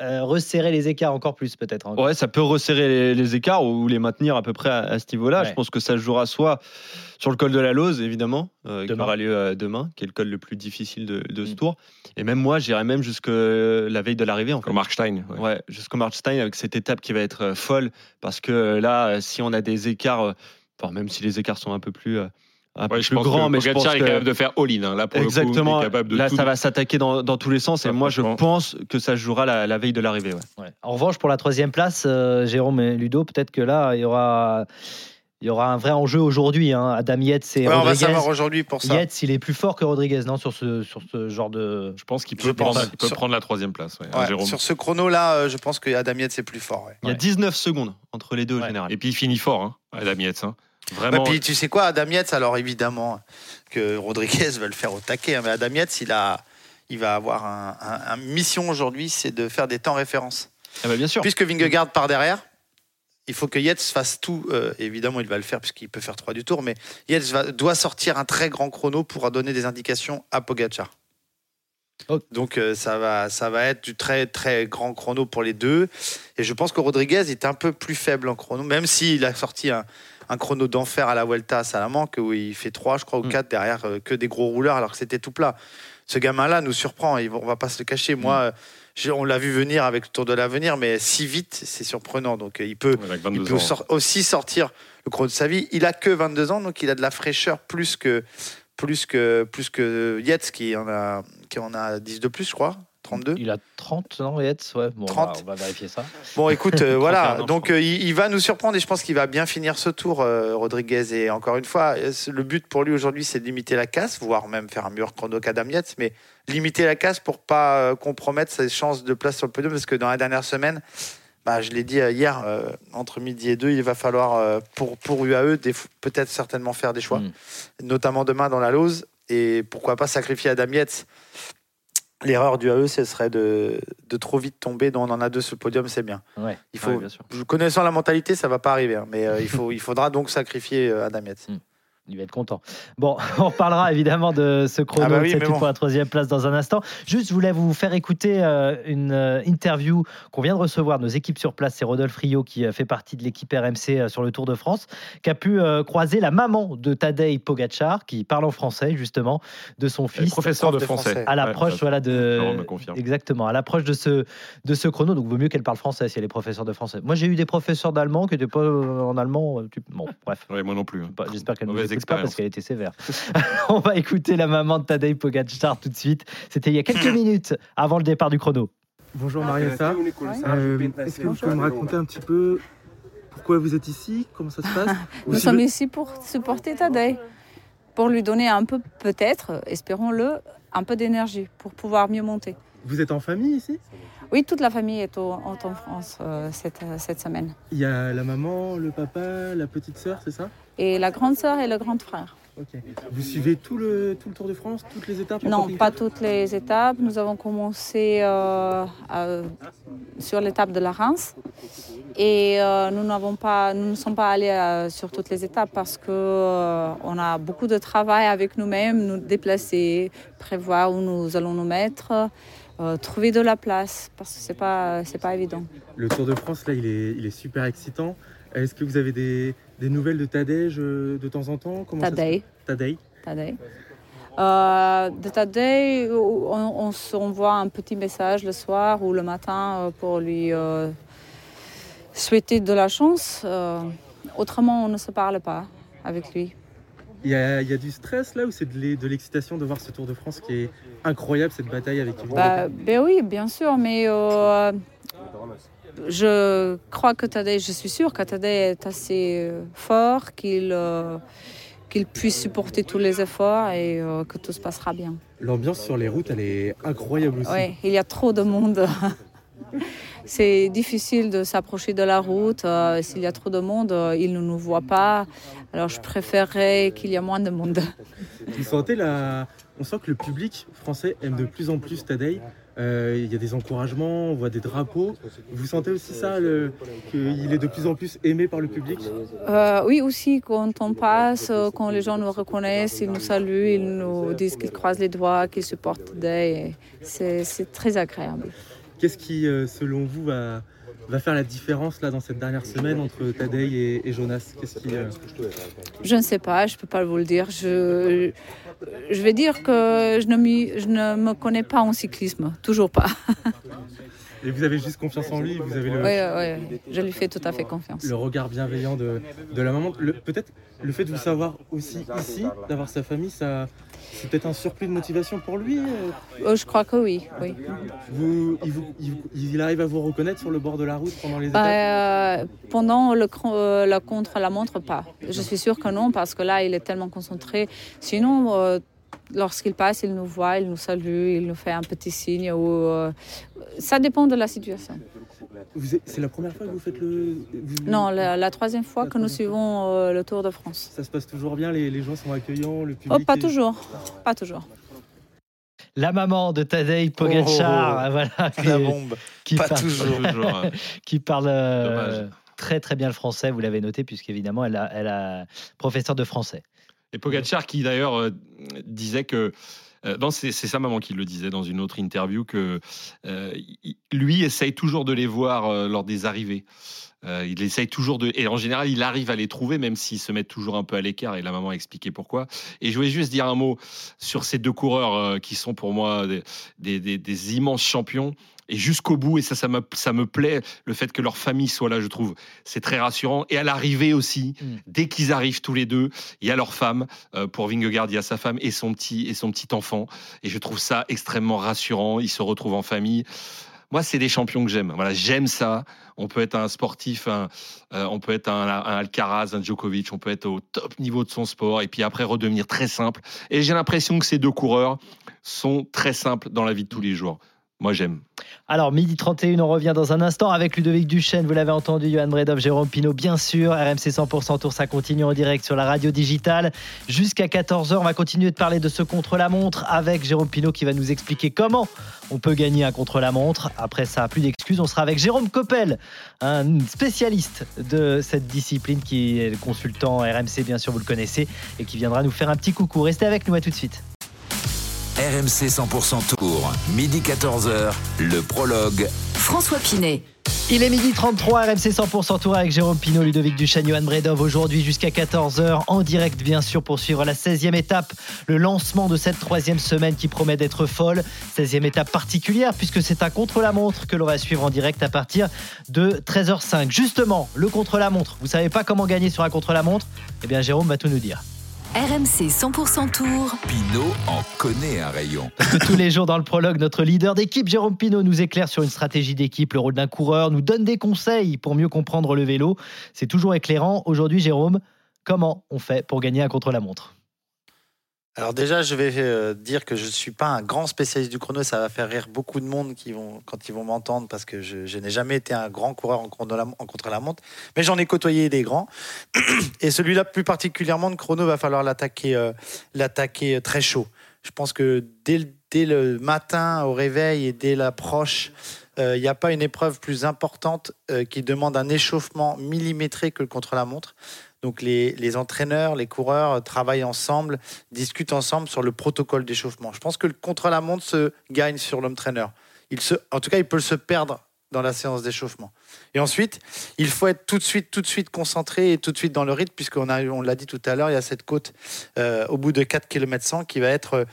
euh, resserrer les écarts encore plus, peut-être. hein. Ouais, ça peut resserrer les, les écarts ou les maintenir à peu près à, à ce niveau-là. Ouais. Je pense que ça se jouera soit sur le col de la Lose, évidemment, euh, qui aura lieu euh, demain, qui est le col le plus difficile de, de ce Mm. tour. Et même moi, j'irai même jusque la veille de l'arrivée. En fait. Comme Markstein. ouais. Ouais, jusqu'au Markstein avec cette étape qui va être euh, folle parce que euh, là, si on a des écarts, euh, enfin même si les écarts sont un peu plus, euh, un peu Ouais, je plus pense grands, que mais je pense Pogacar est que capable de faire all-in. hein. Là, pour exactement, le coup, il est capable de là tout- ça va s'attaquer dans, dans tous les sens. Ah, et moi, je pense que ça jouera la, la veille de l'arrivée. Ouais. Ouais. En revanche, pour la troisième place, euh, Jérôme et Ludo, peut-être que là, il y aura, il y aura un vrai enjeu aujourd'hui. hein. Adam Yates et Ouais, on va Rodriguez. savoir aujourd'hui pour ça. Yates, il est plus fort que Rodriguez, non, sur ce, sur ce genre de. Je pense qu'il peut, pense. prendre, il peut Sur- prendre la troisième place. ouais, hein, Ouais, sur ce chrono-là, euh, je pense que Adam Yates, c'est plus fort. ouais. Il y a Ouais. 19 secondes entre les deux au général. Et puis il finit fort, hein, Adam Yates. Vraiment. puis tu sais quoi, Adam Yates, alors évidemment que Rodriguez va le faire au taquet, hein, mais Adam Yates, il, a, il va avoir un, un- un mission aujourd'hui, c'est de faire des temps références. Ah bah, bien sûr. Puisque Vingegaard part derrière, il faut que Yates fasse tout. euh, évidemment, il va le faire puisqu'il peut faire 3 du tour, mais Yates va- doit sortir un très grand chrono pour donner des indications à Pogacar. Ok. Donc euh, ça, va, ça va être du très très grand chrono pour les deux. Et je pense que Rodriguez est un peu plus faible en chrono, même s'il a sorti un, un chrono d'enfer à la Vuelta à Salamanque où il fait 3, je crois, ou Mm. 4 derrière euh, que des gros rouleurs alors que c'était tout plat. Ce gamin-là nous surprend, on va pas se le cacher. Moi, euh, j'ai- on l'a vu venir avec le Tour de l'Avenir, mais si vite, c'est surprenant. Donc euh, il peut, Avec il 22 peut ans. sor- aussi sortir le chrono de sa vie. Il a que 22 ans, donc il a de la fraîcheur plus que plus que plus que Yates qui en a qui en a 10 de plus, je crois. 32. Il a 30, non, Yates ouais. Bon, 30. On, va, on va vérifier ça. Bon, écoute, euh, 31 voilà. Donc, euh, il, il va nous surprendre et je pense qu'il va bien finir ce tour, euh, Rodriguez. Et encore une fois, le but pour lui aujourd'hui, c'est de limiter la casse, voire même faire un meilleur chrono qu'Adam Yates, mais limiter la casse pour pas compromettre ses chances de place sur le podium, parce que dans la dernière semaine, bah, je l'ai dit hier, euh, entre midi et deux, il va falloir euh, pour pour UAE peut-être certainement faire des choix, Mm. notamment demain dans la Lose. Et pourquoi pas sacrifier Adam Yates L'erreur du AE, ce serait de, de trop vite tomber. Donc on en a deux sur le podium, c'est bien. Ouais. Il faut, Ouais, bien sûr. je- connaissant la mentalité, ça va pas arriver, hein, mais euh, il, faut, il faudra donc sacrifier euh, Adam Yates. Il va être content. Bon, on reparlera évidemment de ce chrono Ah bah oui, bon. pour la troisième place dans un instant. Juste, je voulais vous faire écouter euh, une euh, interview qu'on vient de recevoir de nos équipes sur place. C'est Rodolphe Rio qui euh, fait partie de l'équipe RMC euh, sur le Tour de France, qui a pu euh, croiser la maman de Tadej Pogacar, qui parle en français justement, de son fils. Professeur de français. À l'approche, Ouais, voilà, de. me. Exactement, à l'approche de ce, de ce chrono. Donc, vaut mieux qu'elle parle français si elle est professeure de français. Moi, j'ai eu des professeurs d'allemand qui n'étaient pas en allemand. tu- Bon, bref. Ouais, moi non plus. hein. J'espère qu'elle nous écoute pas parce qu'elle était sévère. On va écouter la maman de Tadej Pogacar tout de suite. C'était il y a quelques minutes avant le départ du chrono. Bonjour Marietta. Euh, Est-ce que vous pouvez me raconter un petit peu pourquoi vous êtes ici Comment ça se passe Nous Aussi sommes le- ici pour supporter Tadej, pour lui donner un peu, peut-être, espérons-le, un peu d'énergie pour pouvoir mieux monter. Vous êtes en famille ici Oui, toute la famille est au- en France euh, cette, cette semaine. Il y a la maman, le papa, la petite sœur, c'est ça Et la grande sœur et le grand frère. Ok. Vous suivez tout le, tout le Tour de France, toutes les étapes Non, pas toutes les étapes. Nous avons commencé euh, sur l'étape de la Reims. Et euh, nous, n'avons pas, nous ne sommes pas allés euh, sur toutes les étapes parce qu'on a beaucoup de travail avec nous-mêmes, nous déplacer, prévoir où nous allons nous mettre, euh, trouver de la place parce que ce n'est pas, c'est pas évident. Le Tour de France, là, il est, il est super excitant. Est-ce que vous avez des, des nouvelles de Tadej euh, de temps en temps Comment Tadej. Tadej Tadej. Euh, de Tadej, on, s'envoie un petit message le soir ou le matin euh, pour lui euh, souhaiter de la chance. Euh, autrement, on ne se parle pas avec lui. Il y, a, il y a du stress là ou c'est de l'e- de l'excitation de voir ce Tour de France qui est incroyable, cette bataille avec Yves Bah, ben oui, bien sûr, mais je crois que Tadej, je suis sûre que Tadej est assez euh, fort, qu'il euh, qu'il puisse supporter tous les efforts et euh, que tout se passera bien. L'ambiance sur les routes, elle est incroyable aussi. Oui, il y a trop de monde. C'est difficile de s'approcher de la route. euh, S'il y a trop de monde, euh, ils ne nous voient pas. Alors je préférerais qu'il y ait moins de monde. Vous sentez la... On sent que le public français aime de plus en plus Tadej. Euh, il y a des encouragements, on voit des drapeaux. Vous sentez aussi ça, qu'il est de plus en plus aimé par le public? Euh, oui, aussi, quand on passe, euh, quand les gens nous reconnaissent, ils nous saluent, ils nous disent qu'ils croisent les doigts, qu'ils supportent des. C'est c'est très agréable. Qu'est-ce qui, selon vous, va, va faire la différence là dans cette dernière semaine entre Tadej et, et Jonas? Qu'est-ce qui, euh, Je ne sais pas, je ne peux pas vous le dire. Je, je vais dire que je ne, m'y- je ne me connais pas en cyclisme, toujours pas. Et vous avez juste confiance en lui, vous avez le, Oui, oui, je lui fais tout à fait confiance. le regard bienveillant de, de la maman. Peut-être le fait de vous savoir aussi ici, d'avoir sa famille, ça, c'est peut-être un surplus de motivation pour lui. euh. Euh, Je crois que oui, oui. Vous, il, vous- arrive à vous reconnaître sur le bord de la route pendant les étapes Bah, euh, pendant le, euh, la contre-la-montre, pas. Je suis sûre que non, parce que là, il est tellement concentré. Sinon, euh, lorsqu'il passe, il nous voit, il nous salue, il nous fait un petit signe. Ou, ça dépend de la situation. C'est la première fois que vous faites le. vous- Non, la, la troisième fois que nous suivons euh, le Tour de France. Ça se passe toujours bien, les, les gens sont accueillants, le public. Oh, pas est- toujours, pas toujours. La maman de Tadej Pogacar, Oh, voilà, La qui- bombe. qui Pas parle, toujours. Euh, qui parle euh, très très bien le français. Vous l'avez noté puisqu'évidemment elle a, elle a professeur de français. Et Pogacar qui d'ailleurs euh, disait que euh, c'est sa maman qui le disait dans une autre interview que euh, lui essaye toujours de les voir euh, lors des arrivées. Il essaye toujours de et en général il arrive à les trouver même s'ils se mettent toujours un peu à l'écart et la maman a expliqué pourquoi. Et je voulais juste dire un mot sur ces deux coureurs qui sont pour moi des immenses champions et jusqu'au bout et ça ça me ça me plaît le fait que leur famille soit là je trouve c'est très rassurant et à l'arrivée aussi Mm. dès qu'ils arrivent tous les deux il y a leur femme euh, pour Vingegaard il y a sa femme et son petit et son petit enfant et je trouve ça extrêmement rassurant ils se retrouvent en famille moi, c'est des champions que j'aime. Voilà, j'aime ça. On peut être un sportif, un, euh, on peut être un, un Alcaraz, un Djokovic, on peut être au top niveau de son sport et puis après redevenir très simple. Et j'ai l'impression que ces deux coureurs sont très simples dans la vie de tous les jours. Moi, j'aime. Alors, midi 31, on revient dans un instant avec Ludovic Duchesne. Vous l'avez entendu, Johan Bredov, Jérôme Pinault, bien sûr. RMC 100% Tour, ça continue en direct sur la radio digitale. Jusqu'à 14h, on va continuer de parler de ce contre-la-montre avec Jérôme Pinault qui va nous expliquer comment on peut gagner un contre-la-montre. Après ça, plus d'excuses. On sera avec Jérôme Coppel, un spécialiste de cette discipline qui est le consultant RMC, bien sûr, vous le connaissez, et qui viendra nous faire un petit coucou. Restez avec nous, à tout de suite. RMC 100% Tour, midi 14h, le prologue. François Pinet. Il est midi 33, RMC 100% Tour avec Jérôme Pinault, Ludovic Duchesne, Johan Bredov. Aujourd'hui jusqu'à 14h, en direct bien sûr pour suivre la 16e étape, le lancement de cette troisième semaine qui promet d'être folle. 16e étape particulière puisque c'est un contre-la-montre que l'on va suivre en direct à partir de 13h05. Justement, le contre-la-montre, vous savez pas comment gagner sur un contre-la-montre? Eh bien Jérôme va tout nous dire. RMC 100% Tour. Pinot en connaît un rayon. Parce que tous les jours dans le prologue, notre leader d'équipe, Jérôme Pinault, nous éclaire sur une stratégie d'équipe, le rôle d'un coureur, nous donne des conseils pour mieux comprendre le vélo. C'est toujours éclairant. Aujourd'hui, Jérôme, comment on fait pour gagner un contre-la-montre? Alors déjà, je vais euh, dire que je ne suis pas un grand spécialiste du chrono. Ça va faire rire beaucoup de monde qui vont, quand ils vont m'entendre parce que je, n'ai jamais été un grand coureur en, contre-la-montre. Mais j'en ai côtoyé des grands. Et celui-là, plus particulièrement, de chrono, va falloir l'attaquer euh, l'attaquer très chaud. Je pense que dès le, matin au réveil et dès l'approche, euh, il n'y a pas une épreuve plus importante euh, qui demande un échauffement millimétré que le contre-la-montre. Donc les, les entraîneurs, les coureurs euh, travaillent ensemble, discutent ensemble sur le protocole d'échauffement. Je pense que le contre-la-montre se gagne sur l'homme traîneur. Il se, en tout cas, il peut se perdre dans la séance d'échauffement. Et ensuite, il faut être tout de suite, tout de suite concentré et tout de suite dans le rythme, puisqu'on on l'a dit tout à l'heure, il y a cette côte euh, au bout de 4 km 100 qui va être euh,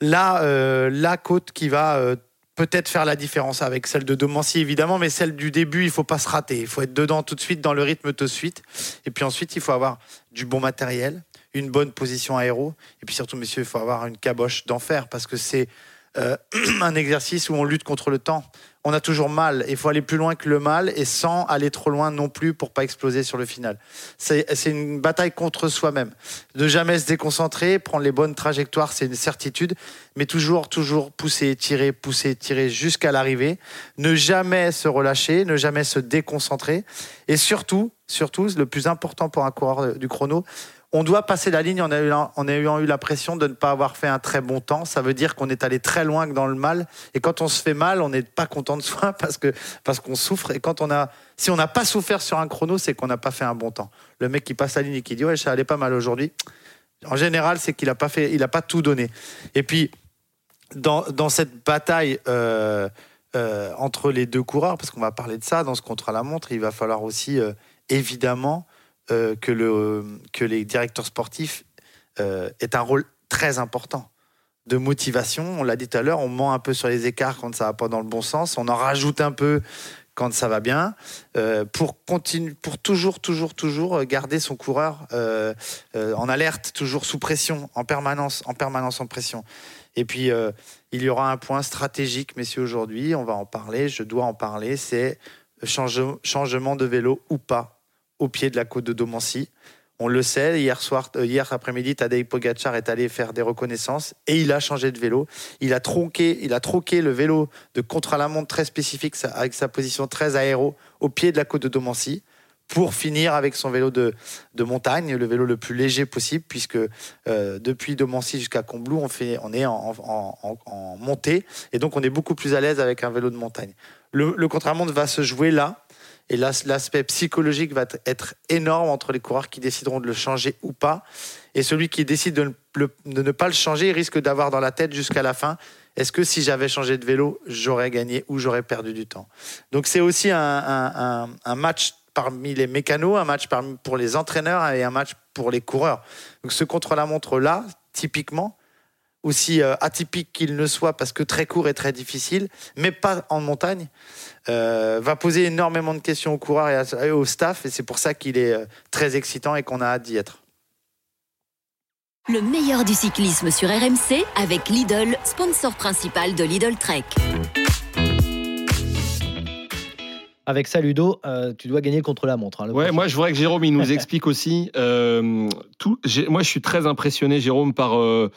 la, la côte qui va peut-être faire la différence avec celle de Domancy évidemment, mais celle du début, il faut pas se rater. Il faut être dedans tout de suite, dans le rythme tout de suite. Et puis ensuite, il faut avoir du bon matériel, une bonne position aéro. Et puis surtout, messieurs, il faut avoir une caboche d'enfer parce que c'est euh, un exercice où on lutte contre le temps. On a toujours mal. Il faut aller plus loin que le mal et sans aller trop loin non plus pour pas exploser sur le final. C'est une bataille contre soi-même. Ne jamais se déconcentrer, prendre les bonnes trajectoires, c'est une certitude, mais toujours, toujours pousser, tirer, pousser, tirer jusqu'à l'arrivée. Ne jamais se relâcher, ne jamais se déconcentrer. Et surtout, surtout, le plus important pour un coureur du chrono, on doit passer la ligne en ayant, en ayant eu l'impression de ne pas avoir fait un très bon temps. Ça veut dire qu'on est allé très loin dans le mal. Et quand on se fait mal, on n'est pas content de soi parce que parce qu'on souffre. Et quand on a, si on n'a pas souffert sur un chrono, c'est qu'on n'a pas fait un bon temps. Le mec qui passe la ligne et qui dit ouais, ça allait pas mal aujourd'hui. En général, c'est qu'il n'a pas pas tout donné. Et puis dans, dans cette bataille. euh, euh, entre les deux coureurs, parce qu'on va parler de ça dans ce contre-la-montre, il va falloir aussi euh, évidemment que, le, que les directeurs sportifs euh, aient un rôle très important de motivation. On l'a dit tout à l'heure, on ment un peu sur les écarts quand ça va pas dans le bon sens, on en rajoute un peu quand ça va bien, euh, pour continuer, pour toujours, toujours, toujours garder son coureur euh, euh, en alerte, toujours sous pression, en permanence, en permanence en pression. Et puis euh, il y aura un point stratégique, messieurs, aujourd'hui, on va en parler, je dois en parler, c'est change- changement de vélo ou pas au pied de la côte de Domancy. On le sait, hier soir, euh, hier après-midi, Tadej Pogacar est allé faire des reconnaissances et il a changé de vélo. Il a tronqué, il a troqué le vélo de contre-la-montre très spécifique avec sa position très aéro au pied de la côte de Domancy pour finir avec son vélo de, de montagne, le vélo le plus léger possible, puisque euh, depuis Domancy jusqu'à Combloux, on, fait, on est en- en montée, et donc on est beaucoup plus à l'aise avec un vélo de montagne. Le, le contre-la-montre va se jouer là, et là, l'aspect psychologique va être énorme entre les coureurs qui décideront de le changer ou pas. Et celui qui décide de ne, pas le changer risque d'avoir dans la tête jusqu'à la fin est-ce que si j'avais changé de vélo, j'aurais gagné ou j'aurais perdu du temps? Donc c'est aussi un- un match parmi les mécanos, un match parmi, pour les entraîneurs et un match pour les coureurs. Donc ce contre-la-montre-là, typiquement, aussi euh, atypique qu'il ne soit parce que très court et très difficile, mais pas en montagne, euh, va poser énormément de questions aux coureurs et, à- et au staff, et c'est pour ça qu'il est euh, très excitant et qu'on a hâte d'y être. Le meilleur du cyclisme sur RMC avec Lidl, sponsor principal de Lidl Trek. Avec ça, Ludo, euh, tu dois gagner contre la montre. hein, Ouais, moi je voudrais que Jérôme il nous explique aussi. euh, tout, moi je suis très impressionné, Jérôme, par euh,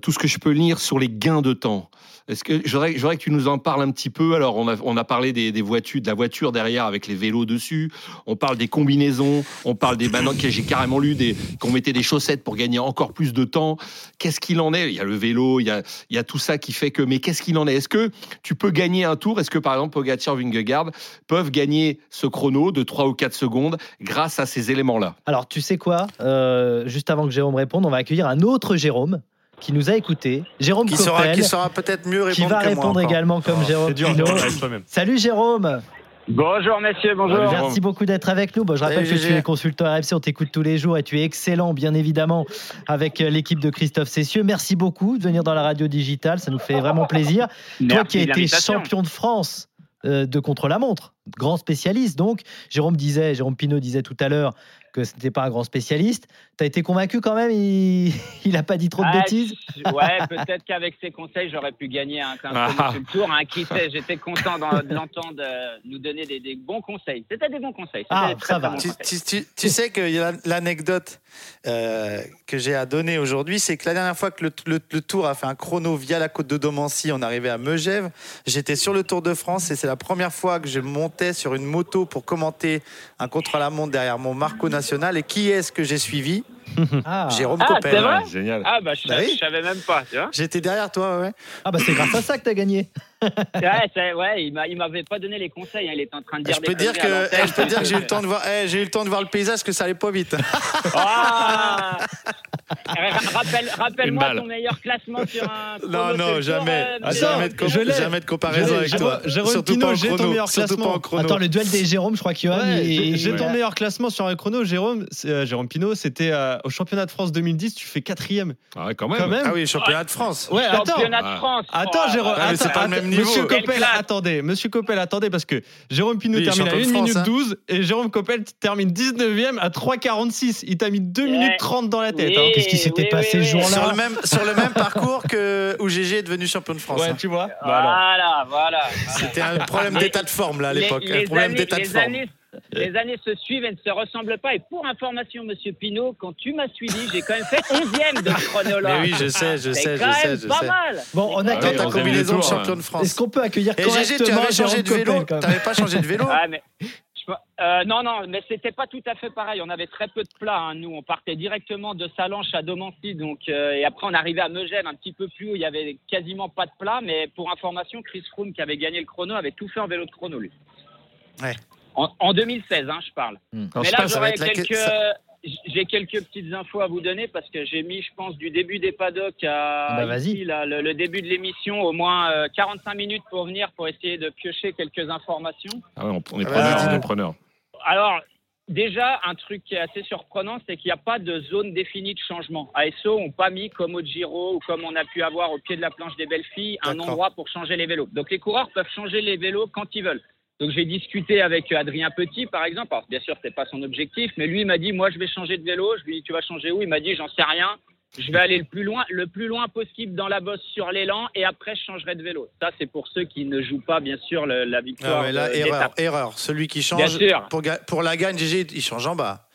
tout ce que je peux lire sur les gains de temps. Est-ce que voudrais que tu nous en parles un petit peu. Alors on a, on a parlé des, voitures, de la voiture derrière avec les vélos dessus. On parle des combinaisons. On parle des maintenant j'ai carrément lu qu'on mettait des chaussettes pour gagner encore plus de temps. Qu'est-ce qu'il en est? Il y a le vélo, il y a, il y a tout ça qui fait que. Mais qu'est-ce qu'il en est? Est-ce que tu peux gagner un tour? Est-ce que par exemple Pogacar, Vingegaard peuvent gagner ce chrono de 3 ou 4 secondes grâce à ces éléments-là? Alors, tu sais quoi? Euh, Juste avant que Jérôme réponde, on va accueillir un autre Jérôme qui nous a écouté. Jérôme Qui Coppel, qui saura peut-être mieux qui répondre va que moi répondre également comme Oh, Jérôme dur. Salut Jérôme Bonjour messieurs, bonjour. Merci beaucoup d'être avec nous. Bon, je rappelle Salut, que tu GG. es consultant RMC, on t'écoute tous les jours et tu es excellent, bien évidemment, avec euh, l'équipe de Christophe Cessieux. Merci beaucoup de venir dans la radio digitale, ça nous fait vraiment plaisir. Toi qui as été champion de France euh, de contre-la-montre, grand spécialiste donc. Jérôme disait, Jérôme Pinault disait tout à l'heure que ce n'était pas un grand spécialiste. Tu as été convaincu quand même Il n'a pas dit trop de Ah, bêtises Ouais, peut-être qu'avec ses conseils, j'aurais pu gagner un, tour. Hein, qui sait, j'étais content de l'entendre euh, nous donner des, des bons conseils. C'était des bons conseils. Ah, très, ça très va. bons Tu, conseils. tu- tu- tu sais que l'anecdote euh, que j'ai à donner aujourd'hui, c'est que la dernière fois que le, le- le Tour a fait un chrono via la côte de Domancy, on arrivait à Megève. J'étais sur le Tour de France et c'est la première fois que je montais sur une moto pour commenter un contre-la-montre derrière mon Marco Et qui est-ce que j'ai suivi Ah, Jérôme Ah, Coppel. vrai Génial. Ah, bah, je, Bah oui. je savais même pas. J'étais derrière toi, ouais. Ah bah c'est grâce à ça que tu as gagné. Ouais, ouais, il m'a- il m'avait pas donné les conseils. hein, Il était en train de dire Je peux dire que, l'antenne, je peux dire que j'ai eu le temps de voir, eh, j'ai eu le temps de voir le paysage, que ça allait pas vite. Ah Rappelle- Rappelle-moi ton meilleur classement sur un. Non, chrono non, jamais. euh, jamais de, jamais de comparaison avec Jérôme- toi. Jérôme Surtout Pinault, pas en j'ai ton meilleur pas classement. en. Attends, le duel des Jérôme, je crois qu'il Ouais, j'ai j'ai ton meilleur classement sur un chrono, Jérôme. euh, Jérôme Pinot, c'était euh, au championnat de France 2010, tu fais quatrième. Ah ouais, quand même. Quand même. Ah oui, championnat de France. Ouais, attends. Championnat de Ah. France. Attends, Oh, Jérôme. Ah, mais c'est attends, pas le même attends, niveau. Monsieur Coppel, attendez. Monsieur Coppel, attendez, parce que Jérôme Pinot Oui, termine à champion 1 de France, minute hein. 12 et Jérôme Coppel termine 19e à 3,46. Il t'a mis 2 Ouais. minutes 30 dans la tête. Hein. Qu'est-ce qui s'était oui, passé oui, ce jour-là Sur le même sur le même parcours que où GG est devenu champion de France. Ouais, hein. tu vois. Bah alors. Voilà, voilà. C'était un problème d'état de forme là à l'époque, les un problème années- d'état de les forme. années- Les années se suivent et ne se ressemblent pas. Et pour information, Monsieur Pinot, quand tu m'as suivi, j'ai quand même fait 11e de ce chrono-là. Mais oui, je sais, je sais, je sais, même je pas sais. mal. Bon, on a Dans oui, ta combinaison de tour, champion de Est-ce France. qu'on peut accueillir Et GG, tu correctement avais changé de vélo même T'avais pas changé de vélo Ah, mais, euh, non, non, mais c'était pas tout à fait pareil. On avait très peu de plats. hein. Nous, on partait directement de Salanches à Domancy. Donc, euh, et après, on arrivait à Megève, un petit peu plus haut. Il y avait quasiment pas de plat. Mais pour information, Chris Froome, qui avait gagné le chrono, avait tout fait en vélo de chrono, lui. Ouais. En, en 2016, hein, je parle. Hmm. Mais là, j'aurais quelques, ça- j'ai quelques petites infos à vous donner parce que j'ai mis, je pense, du début des paddocks à Bah, vas-y. ici, là, le, le début de l'émission, au moins euh, 45 minutes pour venir pour essayer de piocher quelques informations. Ah ouais, on, on est Ah preneur, bah, on est preneur. Alors, déjà, un truc qui est assez surprenant, c'est qu'il n'y a pas de zone définie de changement. ASO n'ont pas mis, comme au Giro ou comme on a pu avoir au pied de la planche des belles filles, un endroit pour changer les vélos. Donc, les coureurs peuvent changer les vélos quand ils veulent. Donc, j'ai discuté avec Adrien Petit, par exemple. Alors, bien sûr, c'est pas son objectif, mais lui il m'a dit, moi, je vais changer de vélo. Je lui ai dit, tu vas changer où? Il m'a dit, j'en sais rien. Je vais aller le plus loin, le plus loin possible dans la bosse sur l'élan et après je changerai de vélo. Ça c'est pour ceux qui ne jouent pas bien sûr le- la victoire. Ah ouais, là, erreur, erreur. Celui qui change pour la gagne, GG, il change en bas.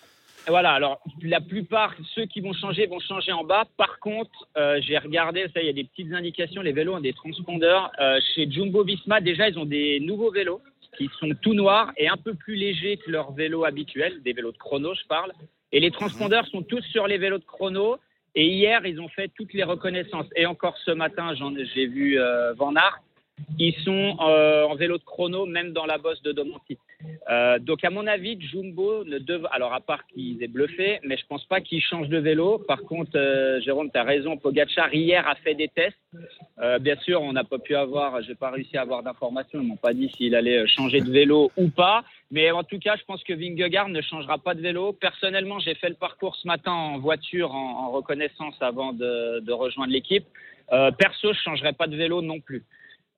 Voilà, alors la plupart, ceux qui vont changer vont changer en bas. Par contre, euh, j'ai regardé, ça, il y a des petites indications, les vélos ont des transpondeurs. Euh, chez Jumbo Visma, déjà, ils ont des nouveaux vélos qui sont tout noirs et un peu plus légers que leurs vélos habituels, des vélos de chrono, je parle. Et les transpondeurs sont tous sur les vélos de chrono. Et hier, ils ont fait toutes les reconnaissances. Et encore ce matin, j'en- j'ai vu euh, Van Aert. Ils sont euh, en vélo de chrono, même dans la bosse de Domancy. Euh, donc, à mon avis, Jumbo ne devrait. Alors, à part qu'ils aient bluffé, mais je pense pas qu'ils changent de vélo. Par contre, euh, Jérôme, tu as raison. Pogachar, hier, a fait des tests. Bien sûr, on n'a pas pu avoir. J'ai pas réussi à avoir d'informations. Ils m'ont pas dit s'il allait changer de vélo ou pas. Mais en tout cas, je pense que Vingegaard ne changera pas de vélo. Personnellement, j'ai fait le parcours ce matin en voiture, en, reconnaissance avant de, rejoindre l'équipe. Perso, je changerai pas de vélo non plus.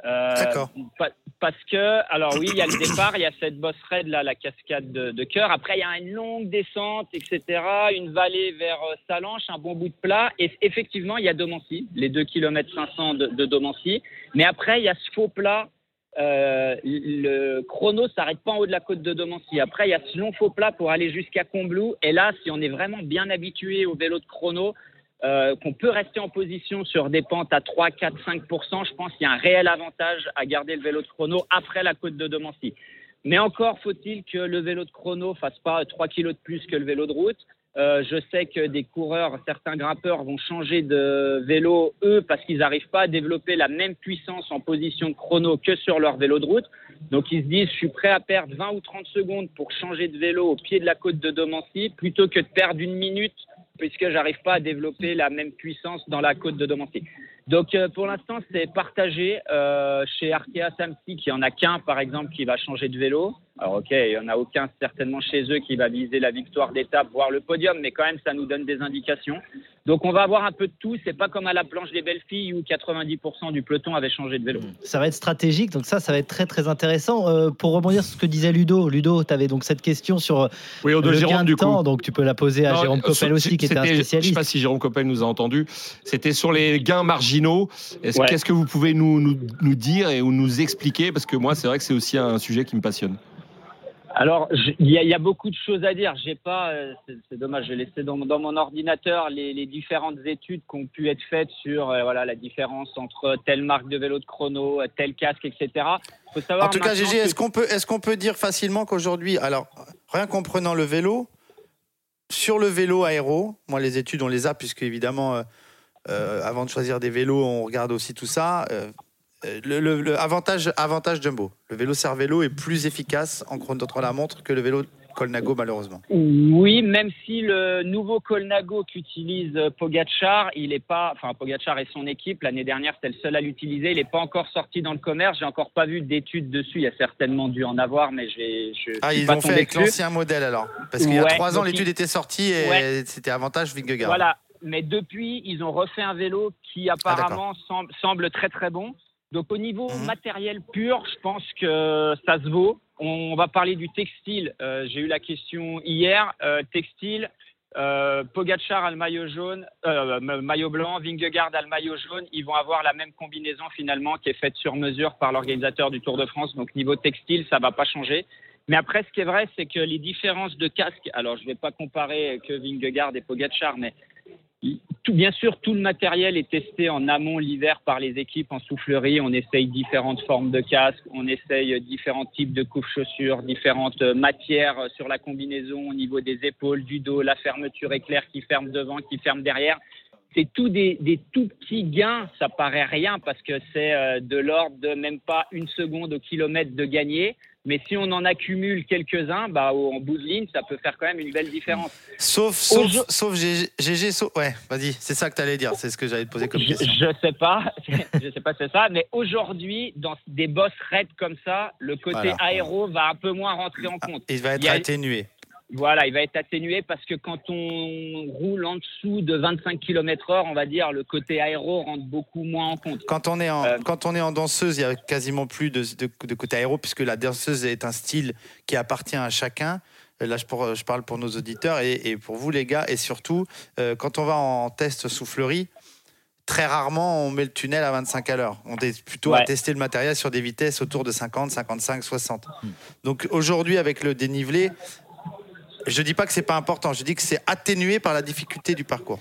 Euh, D'accord. pa- parce que, alors oui, il y a le départ, il y a cette bosse raide là, la cascade de, de cœur. Après, il y a une longue descente, etc. Une vallée vers euh, Salanches, un bon bout de plat. Et effectivement, il y a Domancy, les 2 km 500 de, de Domancy. Mais après, il y a ce faux plat. Euh, le chrono s'arrête pas en haut de la côte de Domancy. Après, il y a ce long faux plat pour aller jusqu'à Combloux. Et là, si on est vraiment bien habitué au vélo de chrono, euh, qu'on peut rester en position sur des pentes à 3, 4, 5 je pense qu'il y a un réel avantage à garder le vélo de chrono après la côte de Domancy. Mais encore faut-il que le vélo de chrono fasse pas 3 kilos de plus que le vélo de route. Euh, je sais que des coureurs, certains grimpeurs vont changer de vélo, eux, parce qu'ils n'arrivent pas à développer la même puissance en position chrono que sur leur vélo de route. Donc ils se disent, je suis prêt à perdre 20 ou 30 secondes pour changer de vélo au pied de la côte de Domancy, plutôt que de perdre une minute, puisque j'arrive pas à développer la même puissance dans la côte de Domancy. Donc euh, pour l'instant, c'est partagé. Euh, chez Arkea Samsic, il y en a qu'un, par exemple, qui va changer de vélo. Alors ok, il y en a aucun certainement chez eux qui va viser la victoire d'étape, voire le podium, mais quand même, ça nous donne des indications. Donc on va avoir un peu de tout. C'est pas comme à la planche des belles filles où 90% du peloton avait changé de vélo. Ça va être stratégique, donc ça, ça va être très très intéressant. Euh, pour rebondir sur ce que disait Ludo, Ludo, tu avais donc cette question sur euh, Oui, au de le Jérôme, gain du coup. temps, donc tu peux la poser à Non, Jérôme Coppel aussi, qui était un c'était- Je spécialiste. sais pas si Jérôme Coppel nous a entendu. C'était sur les gains marginaux. Ouais. Qu'est-ce que vous pouvez nous, nous, nous dire et ou nous expliquer? Parce que moi, c'est vrai que c'est aussi un sujet qui me passionne. Alors, il y, a- il y a beaucoup de choses à dire. J'ai pas, euh, c'est dommage, j'ai laissé dans, dans mon ordinateur les, les différentes études qui ont pu être faites sur euh, voilà la différence entre telle marque de vélo de chrono, euh, tel casque, etc. Faut savoir En tout cas, que- est-ce qu'on peut, est qu'on peut dire facilement qu'aujourd'hui, alors, rien qu'en prenant le vélo, sur le vélo aéro, moi, les études, on les a, puisque évidemment, euh, avant de choisir des vélos, on regarde aussi tout ça. Euh, le, le- le avantage, avantage Jumbo. Le vélo Cervélo est plus efficace en contre la montre que le vélo Colnago malheureusement. Oui, même si le nouveau Colnago qu'utilise euh, Pogachar, il est pas, enfin Pogachar et son équipe l'année dernière c'était le seul à l'utiliser, il n'est pas encore sorti dans le commerce. J'ai encore pas vu d'études dessus. Il y a certainement dû en avoir, mais j'ai. Ah, suis ils pas l'ont fait avec l'ancien modèle alors. Parce qu'il y a trois ans, l'étude il- était sortie et Ouais. c'était avantage Vingegaard. Voilà. Mais depuis, ils ont refait un vélo qui apparemment semble, semble très très bon. Donc au niveau Mhm. matériel pur, je pense que ça se vaut. On va parler du textile. Euh, J'ai eu la question hier. Euh, textile, euh, Pogacar a le maillot jaune, ma- maillot blanc, Vingegaard a le maillot jaune. Ils vont avoir la même combinaison finalement qui est faite sur mesure par l'organisateur du Tour de France. Donc niveau textile, ça va pas changer. Mais après, ce qui est vrai, c'est que les différences de casque. Alors, je ne vais pas comparer que Vingegaard et Pogacar, mais bien sûr, tout le matériel est testé en amont l'hiver par les équipes en soufflerie. On essaye différentes formes de casques, on essaye différents types de couches-chaussures, différentes euh, matières euh, sur la combinaison au niveau des épaules, du dos, la fermeture éclair qui ferme devant, qui ferme derrière. C'est tout des, des tout petits gains, ça paraît rien parce que c'est euh, de l'ordre de même pas une seconde au kilomètre de gagner. Mais si on en accumule quelques-uns, bah, en bout de ligne, ça peut faire quand même une belle différence. Sauf, sauf, Aujourd- sauf GG, sauf- ouais, vas-y, c'est ça que tu allais dire, c'est ce que j'allais te poser comme Je, question. je sais pas, je sais pas si c'est ça, mais aujourd'hui, dans des bosses raides comme ça, le côté Voilà. aéro va un peu moins rentrer en compte. Il va être atténué. Voilà, il va être atténué parce que quand on roule en dessous de 25 km/h, on va dire, le côté aéro rentre beaucoup moins en compte. Quand on, est en, Euh, quand on est en danseuse, il y a quasiment plus de, de, de côté aéro, puisque la danseuse est un style qui appartient à chacun. Euh, Là, je, pour- je parle pour nos auditeurs et, et pour vous, les gars. Et surtout, euh, quand on va en test soufflerie, très rarement on met le tunnel à 25 à l'heure. On est plutôt à tester le matériel sur des vitesses autour de 50, 55, 60. Donc aujourd'hui, avec le dénivelé, je dis pas que c'est pas important, je dis que c'est atténué par la difficulté du parcours.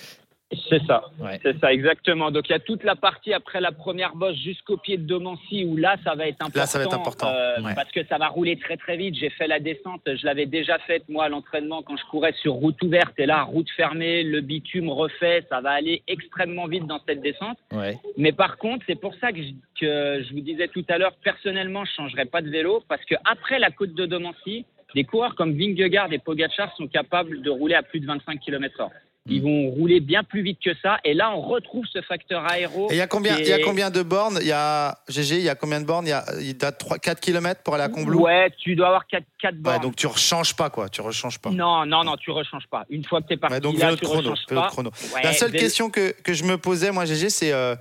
C'est ça, c'est ça, exactement. Donc il y a toute la partie après la première bosse jusqu'au pied de Domancy où là ça va être important. Là, ça va être important, euh, ouais. Parce que ça va rouler très très vite. J'ai fait la descente, je l'avais déjà faite moi à l'entraînement quand je courais sur route ouverte et là route fermée, le bitume refait, ça va aller extrêmement vite dans cette descente. Ouais. Mais par contre, c'est pour ça que je, que je vous disais tout à l'heure, personnellement, je changerais pas de vélo parce que après la côte de Domancy, des coureurs comme Vingegaard et Pogacar sont capables de rouler à plus de 25 km/h. Ils vont rouler bien plus vite que ça. Et là, on retrouve ce facteur aéro. Et il y a combien, y a de bornes? Il y a GG, il y a combien de bornes? Il y a, il y a 3, 4 km pour aller à Combloux? Ouais, tu dois avoir 4, 4 bornes. Ouais, donc tu rechanges pas quoi, tu rechanges pas. Non, non, non, tu rechanges pas. Une fois que tu es parti, Ouais, donc là, tu chrono, pas. chrono. Ouais, La seule question que, que je me posais moi GG c'est euh,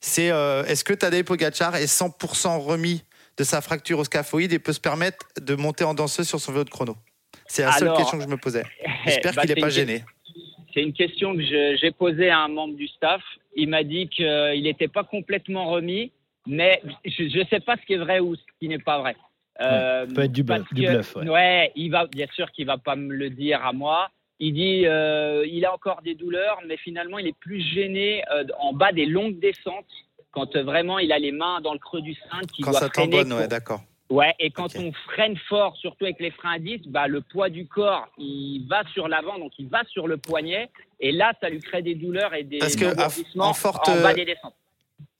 c'est euh, est-ce que Tadej Pogacar est 100% remis de sa fracture au scaphoïde et peut se permettre de monter en danseuse sur son vélo de chrono C'est la seule question que je me posais. J'espère bah, qu'il n'est pas gêné. C'est une question que j'ai posée à un membre du staff. Il m'a dit qu'il n'était pas complètement remis, mais je ne sais pas ce qui est vrai ou ce qui n'est pas vrai. Euh, peut être du bluff- du que- bluff, ouais. ouais, il va, bien sûr qu'il va pas me le dire à moi. Il dit euh, il a encore des douleurs, mais finalement il est plus gêné euh, en bas des longues descentes quand euh, vraiment il a les mains dans le creux du cintre, qu'il Quand doit ça freiner pour- ouais, d'accord. Ouais, et quand on freine fort, surtout avec les freins à disque, bah, le poids du corps, il va sur l'avant, donc il va sur le poignet, et là, ça lui crée des douleurs et des Parce que en forte, en bas euh, des descentes.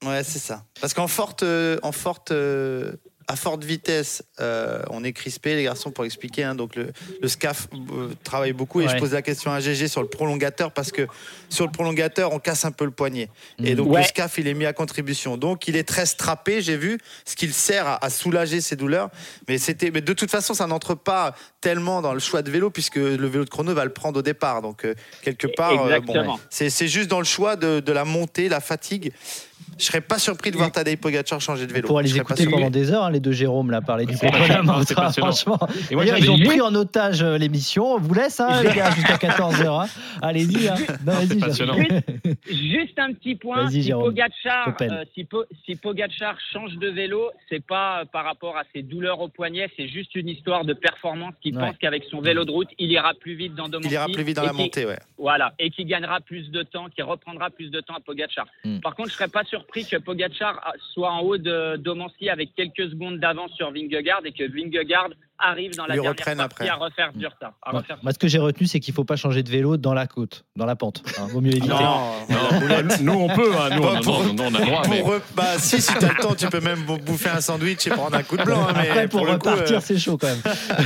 Ouais, c'est ça. Parce qu'en forte, euh, en forte, euh, à forte vitesse, euh, on est crispé, les garçons, pour expliquer. hein. donc le, le SCAF euh, travaille beaucoup et je pose la question à GG sur le prolongateur parce que sur le prolongateur, on casse un peu le poignet. Et donc Ouais. le SCAF, il est mis à contribution. Donc il est très strappé, j'ai vu, ce qui le sert à, à soulager ses douleurs. Mais c'était, mais de toute façon, ça n'entre pas tellement dans le choix de vélo puisque le vélo de chrono va le prendre au départ. Donc euh, quelque part, bon, c'est juste dans le choix de, de la montée, la fatigue. Je serais pas surpris de voir Tadej Pogacar changer de vélo. serais pas écouter pendant des heures, hein, les deux Jérôme, là, parler du passionnant. Franchement. Et moi, ils ont juste- pris en otage euh, l'émission. On vous laisse, hein, les gars, jusqu'à 14h. Allez-y. Hein. C'est Jérôme. passionnant. Juste un petit point, si. Pogacar, euh, si, Po- si Pogacar change de vélo, c'est pas euh, par rapport à ses douleurs au poignet, c'est juste une histoire de performance qui Ouais. pense qu'avec son vélo de route, il ira plus vite dans Domancy. Il ira plus vite dans la montée, ouais. Voilà, et qui gagnera plus de temps, qui reprendra plus de temps à Pogacar. Mm. Par contre, je serais pas surpris que Pogacar soit en haut de Domancy avec quelques secondes d'avance sur Vingegaard et que Vingegaard arrivent dans la Lui dernière reprennent partie après. à refaire du retard. à Moi, refaire moi, ce que j'ai retenu, c'est qu'il faut pas changer de vélo dans la côte, dans la pente. Hein, vaut mieux éviter. nous on peut, hein, nous, Bah, on, pour- non, non, on a droit. Pour mais- Bah, si, si temps, tu peux même bouffer un sandwich et prendre un coup de blanc. hein, mais Après, pour, le coup, repartir, euh, c'est chaud quand même.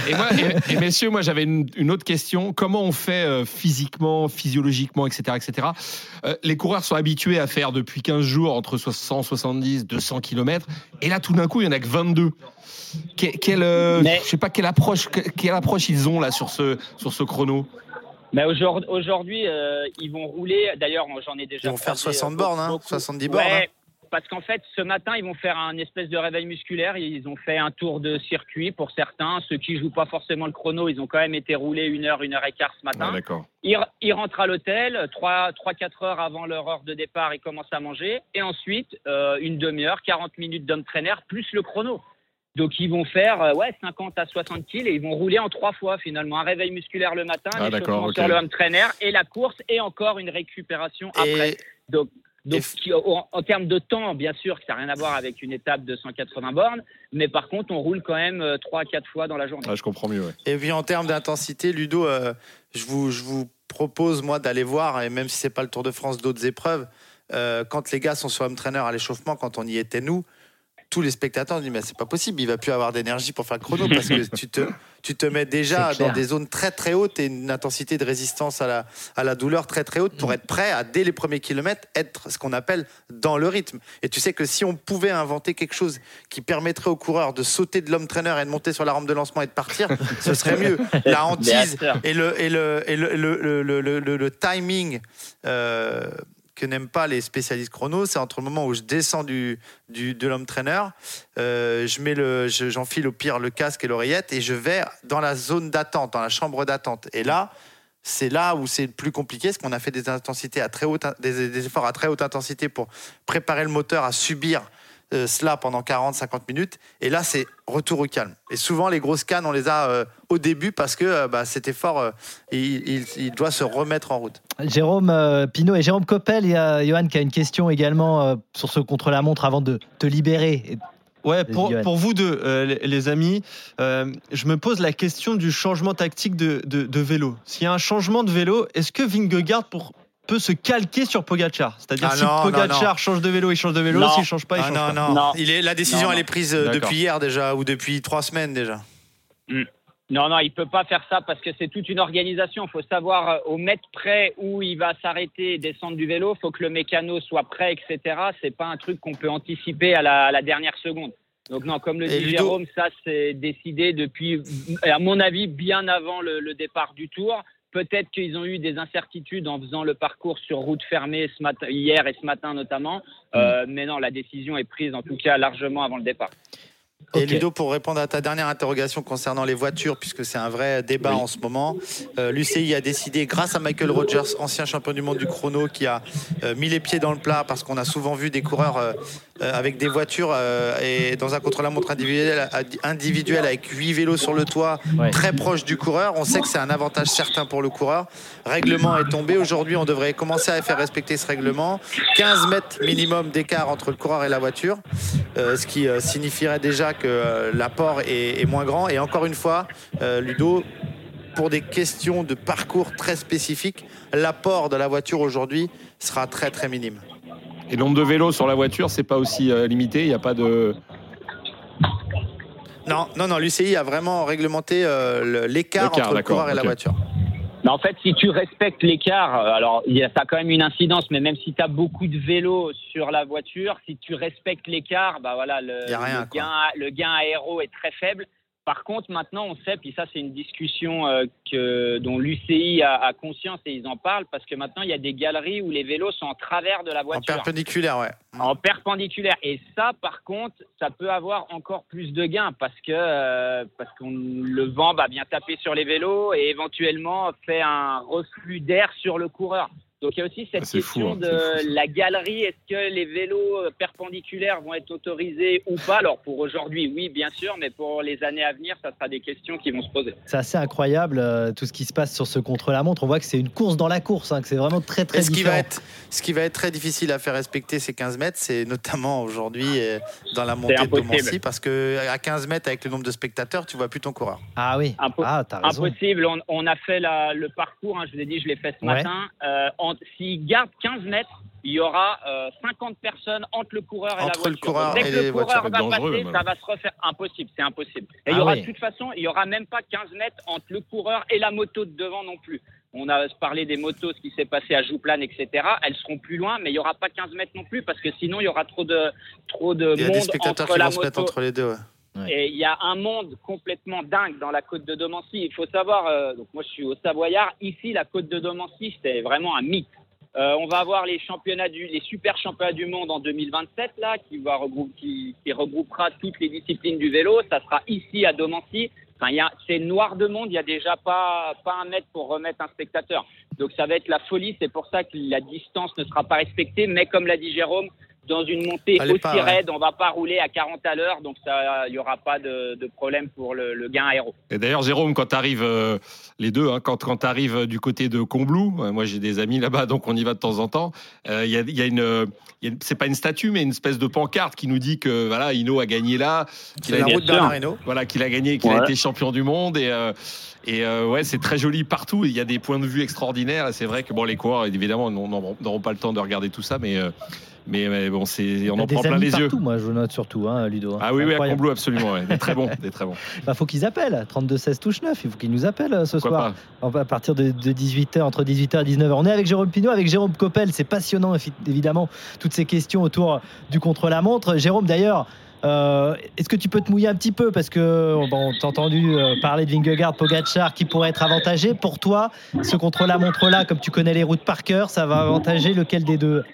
Et, moi, et, et messieurs, moi j'avais une, une autre question. Comment on fait euh, physiquement, physiologiquement, etc. etc. Euh, les coureurs sont habitués à faire depuis 15 jours entre 170, 200 km. Et là, tout d'un coup, il n'y en a que 22. Que- quelle, euh, Mais- je sais pas quelle approche, que- quelle approche ils ont là sur ce, sur ce chrono. Mais aujourd'hui, euh, ils vont rouler. D'ailleurs, moi, j'en ai déjà. Ils vont faire croisé, 60 euh, bornes, hein, beaucoup. 70 bornes. Ouais, hein. parce qu'en fait, ce matin, ils vont faire un espèce de réveil musculaire. Ils ont fait un tour de circuit pour certains. Ceux qui jouent pas forcément le chrono, ils ont quand même été roulés une heure, une heure et quart ce matin. Ah, D'accord. Ils, ils rentrent à l'hôtel, 3-4 heures avant leur heure de départ, ils commencent à manger. Et ensuite, euh, une demi-heure, 40 minutes d'homme plus le chrono. Donc ils vont faire euh, ouais, 50 à 60 kills et ils vont rouler en trois fois finalement. Un réveil musculaire le matin, Ah, un d'accord, échauffement ok. sur le home trainer et la course et encore une récupération après. Donc, donc qui- en, en termes de temps, bien sûr, que ça n'a rien à voir avec une étape de 180 bornes, mais par contre, on roule quand même 3 à 4 fois dans la journée. Ah, je comprends mieux. ouais. Et puis en termes d'intensité, Ludo, euh, je, vous, je vous propose moi d'aller voir, et même si c'est pas le Tour de France, d'autres épreuves, euh, quand les gars sont sur home trainer à l'échauffement, quand on y était nous, tous les spectateurs disent mais c'est pas possible, il va plus avoir d'énergie pour faire le chrono parce que tu te, tu te mets déjà dans des zones très très hautes et une intensité de résistance à la, à la douleur très très haute pour être prêt à dès les premiers kilomètres être ce qu'on appelle dans le rythme. Et tu sais que si on pouvait inventer quelque chose qui permettrait aux coureurs de sauter de l'homme trainer et de monter sur la rampe de lancement et de partir, ce serait mieux. La hantise et le, et le, et le, le, le, le- le- le- le timing euh, que n'aiment pas les spécialistes chrono, c'est entre le moment où je descends du, de l'homme trainer, euh, je mets le, je- j'enfile au pire le casque et l'oreillette et je vais dans la zone d'attente, dans la chambre d'attente. Et là, c'est là où c'est le plus compliqué, parce qu'on a fait des intensités à très haute, des efforts à très haute intensité pour préparer le moteur à subir euh, cela pendant 40-50 minutes. Et là, c'est retour au calme. Et souvent, les grosses cannes, on les a euh, au début parce que euh, bah, cet effort, euh, il, il- il doit se remettre en route. Jérôme euh, Pinault et Jérôme Coppel, il y a Johan qui a une question également euh, sur ce contre-la-montre avant de te libérer. Ouais, pour, vous deux, euh, les, les amis, euh, je me pose la question du changement tactique de, de- de vélo. S'il y a un changement de vélo, est-ce que Vingegaard pour- peut se calquer sur Pogacar C'est-à-dire Ah si non, non. change de vélo, il change de vélo. Non. S'il change pas, il Ah change non, pas. non, Non. Il est, la décision, Non, elle est prise euh, depuis hier déjà, ou depuis trois semaines déjà. Non, non, il peut pas faire ça parce que c'est toute une organisation. Il faut savoir euh, au mètre près où il va s'arrêter et descendre du vélo. Il faut que le mécano soit prêt, etc. C'est pas un truc qu'on peut anticiper à la, à la dernière seconde. Donc non, comme le Et dit Jérôme, ça c'est décidé depuis, à mon avis, bien avant le, le départ du Tour. Peut-être qu'ils ont eu des incertitudes en faisant le parcours sur route fermée ce matin, hier et ce matin notamment. Euh, mais non, la décision est prise en tout cas largement avant le départ. Et. Ludo, pour répondre à ta dernière interrogation concernant les voitures, puisque c'est un vrai débat en ce moment, euh, l'UCI a décidé, grâce à Michael Rogers, ancien champion du monde du chrono, qui a euh, mis les pieds dans le plat, parce qu'on a souvent vu des coureurs avec des voitures euh, et dans un contre-la-montre individuel, individuel avec 8 vélos sur le toit, Ouais. très proche du coureur. On sait que c'est un avantage certain pour le coureur. Règlement est tombé. Aujourd'hui, on devrait commencer à faire respecter ce règlement. 15 mètres minimum d'écart entre le coureur et la voiture, euh, ce qui euh, signifierait déjà que euh, l'apport est, est moins grand. Et encore une fois, euh, Ludo, pour des questions de parcours très spécifiques, l'apport de la voiture aujourd'hui sera très très minime. Et le nombre de vélos sur la voiture, c'est pas aussi euh, limité. Il n'y a pas de. Non, non, non, l'UCI a vraiment réglementé euh, l'écart entre le coureur et la voiture. Mais en fait, si tu respectes l'écart, euh, alors il y a- ça a quand même une incidence, mais même si tu as beaucoup de vélos sur la voiture, si tu respectes l'écart, bah voilà, le, Y a rien, le gain, le gain aéro est très faible. Par contre, maintenant, on sait, puis ça, c'est une discussion euh, que, dont l'UCI a, a conscience et ils en parlent, parce que maintenant, il y a des galeries où les vélos sont en travers de la En voiture. perpendiculaire, ouais. En perpendiculaire. Et ça, par contre, ça peut avoir encore plus de gains parce que euh, parce qu'on le vent va bien taper sur les vélos et éventuellement fait un reflux d'air sur le coureur. Donc il y a aussi cette Ah, fou, question hein, de la galerie. Est-ce que les vélos euh, perpendiculaires vont être autorisés ou pas? Alors pour aujourd'hui, oui, bien sûr, mais pour les années à venir, ça sera des questions qui vont se poser. C'est assez incroyable euh, tout ce qui se passe sur ce contre-la-montre. On voit que c'est une course dans la course, hein, que c'est vraiment très très ce qui, différent. va être, ce qui va être très difficile à faire respecter ces 15 mètres, c'est notamment aujourd'hui euh, dans la montée de. Domancy, parce que à 15 mètres, avec le nombre de spectateurs, tu vois plus ton coureur. Ah oui, Impo- ah, raison. Impossible. On, on a fait la- le parcours, hein, je vous ai dit, je l'ai fait ce Ouais. matin. Euh, en- S'il garde 15 mètres, il y aura euh, 50 personnes entre le coureur et la Entre voiture. le coureur Dès que et le coureur va passer, même. ça va se refaire. Impossible, c'est impossible. Et il Ah y aura oui. de toute façon, il y aura même pas 15 mètres entre le coureur et la moto de devant non plus. On a parlé des motos, ce qui s'est passé à Jouplane, etc. Elles seront plus loin, mais il y aura pas 15 mètres non plus parce que sinon il y aura trop de trop de Il y a monde des spectateurs entre qui la vont se mettre moto. entre les deux. ouais. Et il y a un monde complètement dingue dans la côte de Domancy. Il faut savoir, euh, donc moi je suis au Savoyard, ici la côte de Domancy c'est vraiment un mythe. Euh, on va avoir les championnats du, les super championnats du monde en 2027 là, qui va regrouper, qui, qui regroupera toutes les disciplines du vélo. Ça sera ici à Domancy. Enfin, il y a, c'est noir de monde. Il y a déjà pas pas un mètre pour remettre un spectateur. Donc ça va être la folie. C'est pour ça que la distance ne sera pas respectée. Mais comme l'a dit Jérôme, dans une montée est aussi pas, ouais. raide, on va pas rouler à 40 à l'heure. Donc ça, il y aura pas de, de problème pour le, le gain aéro. Et d'ailleurs, Jérôme, quand tu arrives, les deux, hein, quand, quand tu arrives du côté de Combloux, euh, moi j'ai des amis là-bas, donc on y va de temps en temps, euh, il y a, il y a une. euh, y une- C'est pas une statue, mais une espèce de pancarte qui nous dit que voilà, Hino a gagné là, qu'il a, la route Hinault. voilà, qu'il a gagné, qu'il a été champion du monde. Et, euh, et euh, ouais, c'est très joli partout. Il y a des points de vue extraordinaires. C'est vrai que bon, les coureurs, évidemment, n'auront n'auront pas le temps de regarder tout ça, mais, euh, mais, mais bon, c'est, on en prend plein les yeux. partout, moi je note surtout, hein, Ludo. hein. Ah oui, oui, à. Combloux, absolument. ouais. Des très bons, des très bons. Bah, faut qu'ils appellent. 32 16 touche 9. Il faut qu'ils nous appellent euh, ce Pourquoi soir. On à partir de, 18h, entre 18h et 19h. On est avec Jérôme Pinot, avec Jérôme Coppel. C'est passionnant, évidemment, toutes ces questions autour du contre-la-montre. Jérôme, d'ailleurs, euh, est-ce que tu peux te mouiller un petit peu? Parce que bon, t'as entendu euh, parler de Vingegaard, Pogacar qui pourrait être avantagé. Pour toi, ce contre-la-montre-là, comme tu connais les routes par cœur, ça va avantager lequel des deux?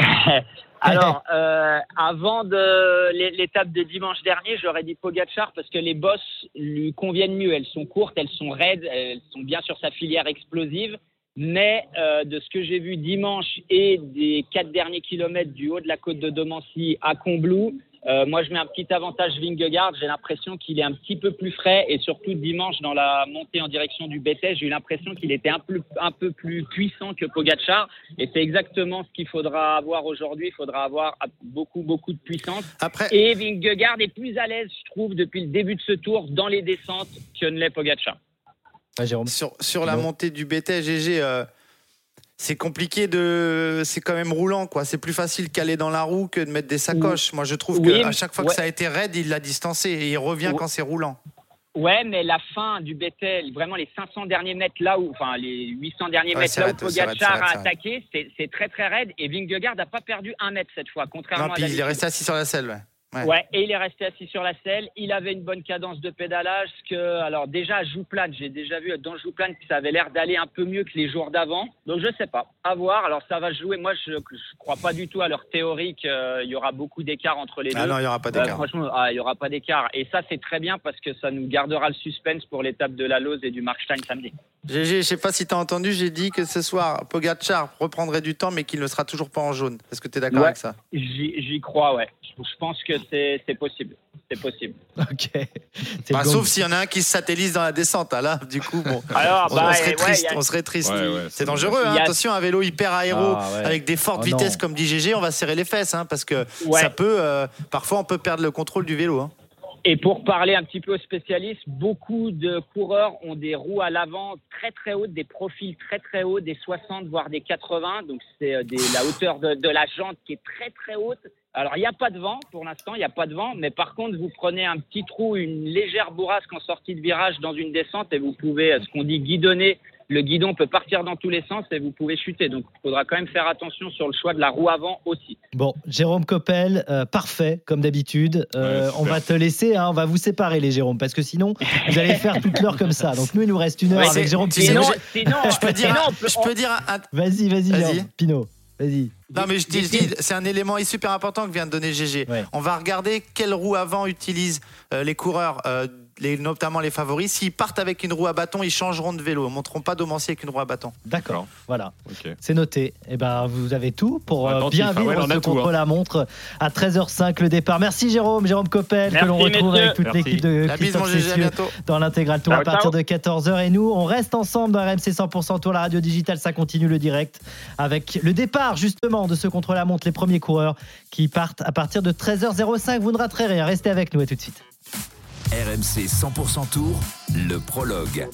Alors, euh, avant de l'é- l'étape de dimanche dernier, j'aurais dit Pogachar parce que les bosses lui conviennent mieux. Elles sont courtes, elles sont raides, elles sont bien sur sa filière explosive. Mais euh, de ce que j'ai vu dimanche et des quatre derniers kilomètres du haut de la côte de Domancy à Combloux, euh, moi je mets un petit avantage Vingegaard. J'ai l'impression qu'il est un petit peu plus frais et surtout dimanche dans la montée en direction du BT, j'ai eu l'impression qu'il était un peu, un peu plus puissant que Pogachar. Et c'est exactement ce qu'il faudra avoir aujourd'hui. Il faudra avoir beaucoup, beaucoup de puissance. Après, Et Vingegaard est plus à l'aise, je trouve, depuis le début de ce tour dans les descentes que ne l'est Pogacar. Ouais, sur, sur la montée du BT, GG, euh, c'est compliqué de. C'est quand même roulant, quoi. C'est plus facile qu'aller dans la roue que de mettre des sacoches. Moi, je trouve Oui, qu'à chaque fois ouais. que ça a été raide, il l'a distancé et il revient Ouais. quand c'est roulant. Ouais, mais la fin du Bethel, vraiment les 500 derniers mètres là où, enfin les 800 derniers Ouais, mètres là où raide, Pogacar a attaqué, c'est très très raide et Vingegaard n'a pas perdu un mètre cette fois, contrairement Non, à puis il est resté assis sur la selle. ouais. Ouais. Ouais, et il est resté assis sur la selle. Il avait une bonne cadence de pédalage. Que, alors déjà à Jouplane, j'ai déjà vu dans Jouplane que ça avait l'air d'aller un peu mieux que les jours d'avant. Donc je sais pas, à voir. Alors ça va jouer. Moi, je, je crois pas du tout à leur théorie qu'il y aura beaucoup d'écart entre les Ah deux. non, il n'y aura pas Euh, d'écart. franchement, ah, il y aura pas d'écart. Et ça, c'est très bien parce que ça nous gardera le suspense pour l'étape de la Lose et du Markstein samedi. GG, je sais pas si tu as entendu, j'ai dit que ce soir, Pogacar reprendrait du temps, mais qu'il ne sera toujours pas en jaune. Est-ce que tu es d'accord Ouais. avec ça? J'y crois, ouais. Je pense que c'est possible. C'est possible. Ok. Bah. Sauf s'il y en a un qui se satellise dans la descente. Ah, là, du coup, bon. Alors, on, bah, on serait triste. a- On serait triste. Ouais, ouais, c'est dangereux. hein. A- Attention, un vélo hyper aéro Ah, ouais. avec des fortes Oh, vitesses, comme dit GG, on va serrer les fesses, hein, parce que Ouais. ça peut. euh, parfois, on peut perdre le contrôle du vélo. Et pour parler un petit peu aux spécialistes, beaucoup de coureurs ont des roues à l'avant très très hautes, des profils très très hauts, des 60 voire des 80. Donc c'est euh, la hauteur de, de la jante qui est très très haute. Alors il n'y a pas de vent pour l'instant, il n'y a pas de vent, mais par contre vous prenez un petit trou, une légère bourrasque en sortie de virage dans une descente et vous pouvez, euh, ce qu'on dit, guidonner. Le guidon peut partir dans tous les sens et vous pouvez chuter. Donc il faudra quand même faire attention sur le choix de la roue avant aussi. Bon, Jérôme Coppel, euh, parfait, comme d'habitude. Euh, Ouais, on va te laisser, hein, on va vous séparer, les Jérôme, parce que sinon, vous allez faire toute l'heure comme ça. Donc, nous, il nous reste une heure Ouais, avec Jérôme Sinon, sinon, Je peux dire, sinon, un- on peut- je peux dire un- un- Vas-y, vas-y, Vas-y. Jérôme. Pinot, vas-y. Non, mais je dis, je dis, c'est un élément super important que vient de donner GG. Ouais. On va regarder quelle roue avant utilisent euh, les coureurs. Les- notamment les favoris. S'ils partent avec une roue à bâton, ils changeront de vélo. Ils ne monteront pas Domancier avec une roue à bâton. D'accord. Voilà. C'est noté. Et ben, vous avez tout pour euh, bien ah vivre ouais, ce hein. la montre à 13h05 le départ. Merci Jérôme, Jérôme Coppel, que l'on retrouve avec toute l'équipe de La bise, Christophe Cessieux dans l'intégral tour à partir de 14h. Et nous, on reste ensemble dans RMC 100% Tour, la radio digitale. Ça continue le direct avec le départ justement de ce contre la montre, les premiers coureurs qui partent à partir de 13h05. Vous ne raterez rien. Restez avec nous. À tout de suite. RMC 100% Tour, le prologue.